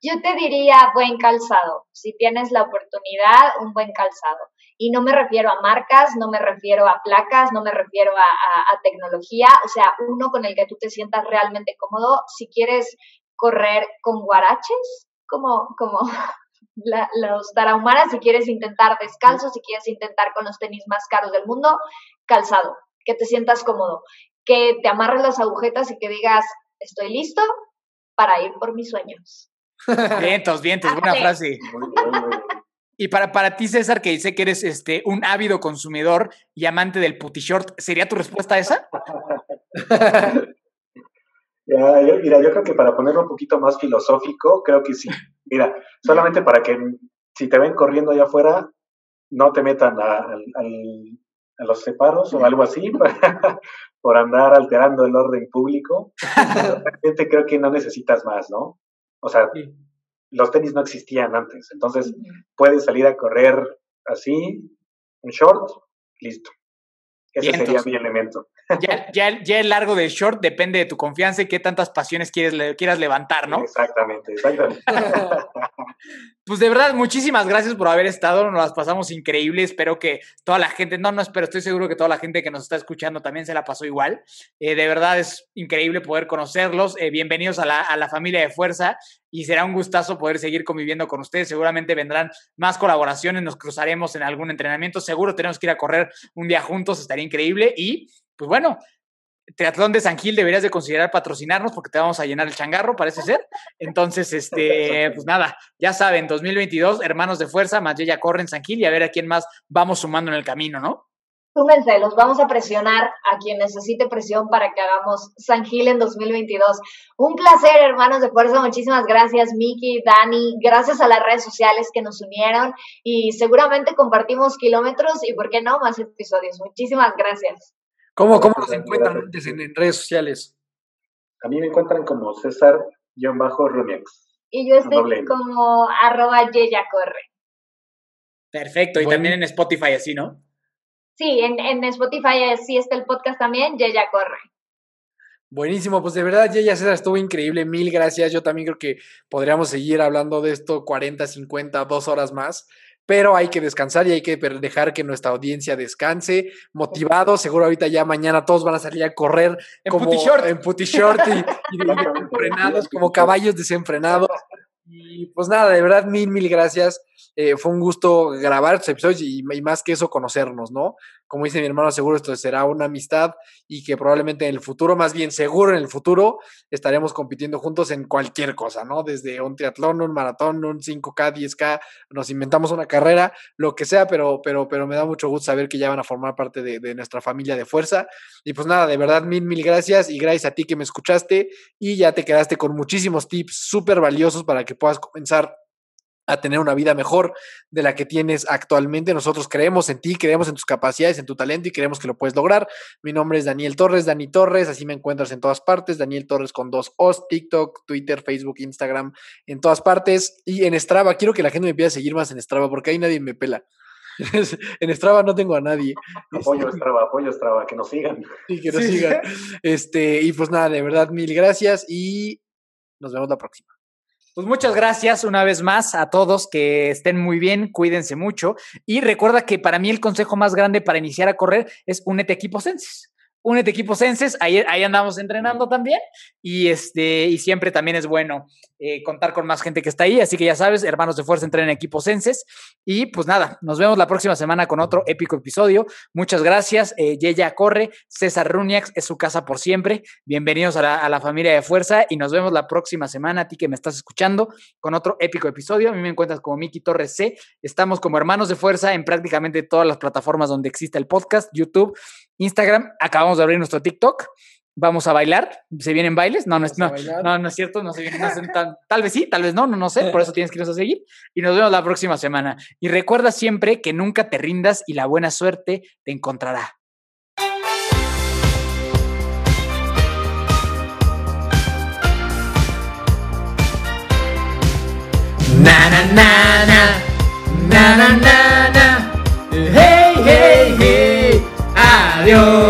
yo te diría buen calzado. Si tienes la oportunidad, un buen calzado. Y no me refiero a marcas, no me refiero a placas, no me refiero a, tecnología. O sea, uno con el que tú te sientas realmente cómodo. Si quieres correr con guaraches, como, como la- los tarahumaras, si quieres intentar descalzo, si quieres intentar con los tenis más caros del mundo, calzado. Que te sientas cómodo. Que te amarres las agujetas y que digas, estoy listo para ir por mis sueños. Vientos, vientos, buena Ándale. frase. Y para, para ti, César, que dice que eres este, un ávido consumidor y amante del puti short, ¿sería tu respuesta a esa? Ya, yo- mira, yo creo que para ponerlo un poquito más filosófico, creo que sí. Mira, solamente para que si te ven corriendo allá afuera, no te metan a los separos o algo así por andar alterando el orden público. Realmente creo que no necesitas más, ¿no? O sea, Sí. los tenis no existían antes, entonces puedes salir a correr así, un short, listo. Ese Vientos. sería mi elemento. Ya, ya, ya el largo del short depende de tu confianza y qué tantas pasiones quieres, le- quieras levantar, ¿no? Exactamente, exactamente. Pues de verdad, muchísimas gracias por haber estado, nos las pasamos increíble, espero que toda la gente, no, no, espero, estoy seguro que toda la gente que nos está escuchando también se la pasó igual. Eh, de verdad es increíble poder conocerlos, Eh, bienvenidos a la, a la familia de Fuerza y será un gustazo poder seguir conviviendo con ustedes, seguramente vendrán más colaboraciones, nos cruzaremos en algún entrenamiento, seguro tenemos que ir a correr un día juntos, estaría increíble y pues bueno. Triatlón de San Gil deberías de considerar patrocinarnos porque te vamos a llenar el changarro, parece ser. Entonces, este, pues nada, ya saben, 2022, hermanos de fuerza, más ya corren San Gil y a ver a quién más vamos sumando en el camino, ¿no? Súmense, los vamos a presionar a quien necesite presión para que hagamos San Gil en 2022. Un placer, hermanos de fuerza. Muchísimas gracias, Miki, Dani. Gracias a las redes sociales que nos unieron y seguramente compartimos kilómetros y, ¿por qué no, más episodios? Muchísimas gracias. ¿Cómo, cómo Gracias, encuentran antes en, en redes sociales? A mí me encuentran como César-Rumiax. Y yo estoy como arroba Yeya Corre. Perfecto, y Bueno. también en Spotify así, ¿no? Sí, en, en Spotify sí está el podcast también, Yeya Corre. Buenísimo, pues de verdad, ya César estuvo increíble, mil gracias. Yo también creo que podríamos seguir hablando de esto 40, 50, dos horas más, pero hay que descansar y hay que dejar que nuestra audiencia descanse, motivados. Seguro ahorita ya mañana todos van a salir a correr En como short. en puti short y, y desenfrenados, como caballos desenfrenados. Y pues nada, de verdad, mil, mil gracias. Eh, fue un gusto grabar estos episodios y, y más que eso, conocernos, ¿no? Como dice mi hermano, seguro esto será una amistad y que probablemente en el futuro, más bien seguro en el futuro, estaremos compitiendo juntos en cualquier cosa, ¿no? Desde un triatlón, un maratón, un 5K, 10K, nos inventamos una carrera, lo que sea, pero, pero, pero me da mucho gusto saber que ya van a formar parte de, de nuestra familia de fuerza. Y pues nada, de verdad, mil, mil gracias y gracias a ti que me escuchaste y ya te quedaste con muchísimos tips súper valiosos para que puedas comenzar a tener una vida mejor de la que tienes actualmente. Nosotros creemos en ti, creemos en tus capacidades, en tu talento y creemos que lo puedes lograr. Mi nombre es Daniel Torres, Dani Torres, así me encuentras en todas partes. Daniel Torres con dos O's, TikTok, Twitter, Facebook, Instagram, en todas partes. Y en Strava, quiero que la gente me empiece a seguir más en Strava porque ahí nadie me pela. en Strava no tengo a nadie. Apoyo Strava, apoyo Strava, que nos sigan. Y que nos Sí. sigan. Este, y pues nada, de verdad, mil gracias y nos vemos la próxima. Pues muchas gracias una vez más a todos, que estén muy bien, cuídense mucho y recuerda que para mí el consejo más grande para iniciar a correr es únete a Equipo Senses. Únete Equipo Senses, ahí, ahí andamos entrenando también y, este, y siempre también es bueno eh, contar con más gente que está ahí, así que ya sabes, hermanos de fuerza entrenen en Equipo Senses y pues nada, nos vemos la próxima semana con otro épico episodio. Muchas gracias, eh, Yeya Corre, César Runiax es su casa por siempre. Bienvenidos a la, a la familia de fuerza y nos vemos la próxima semana, a ti que me estás escuchando, con otro épico episodio. A mí me encuentras como Miki Torres C. Estamos como hermanos de fuerza en prácticamente todas las plataformas donde existe el podcast, YouTube, Instagram. Acabamos de abrir nuestro TikTok. Vamos a bailar. ¿Se vienen bailes? No, no, es- Vamos a no, bailar. no, no es cierto. No se vienen, no son tan- tal vez sí, tal vez no, no, no sé. Por eso tienes que irnos a seguir. Y nos vemos la próxima semana. Y recuerda siempre que nunca te rindas y la buena suerte te encontrará. Na na na na na na na na Adiós.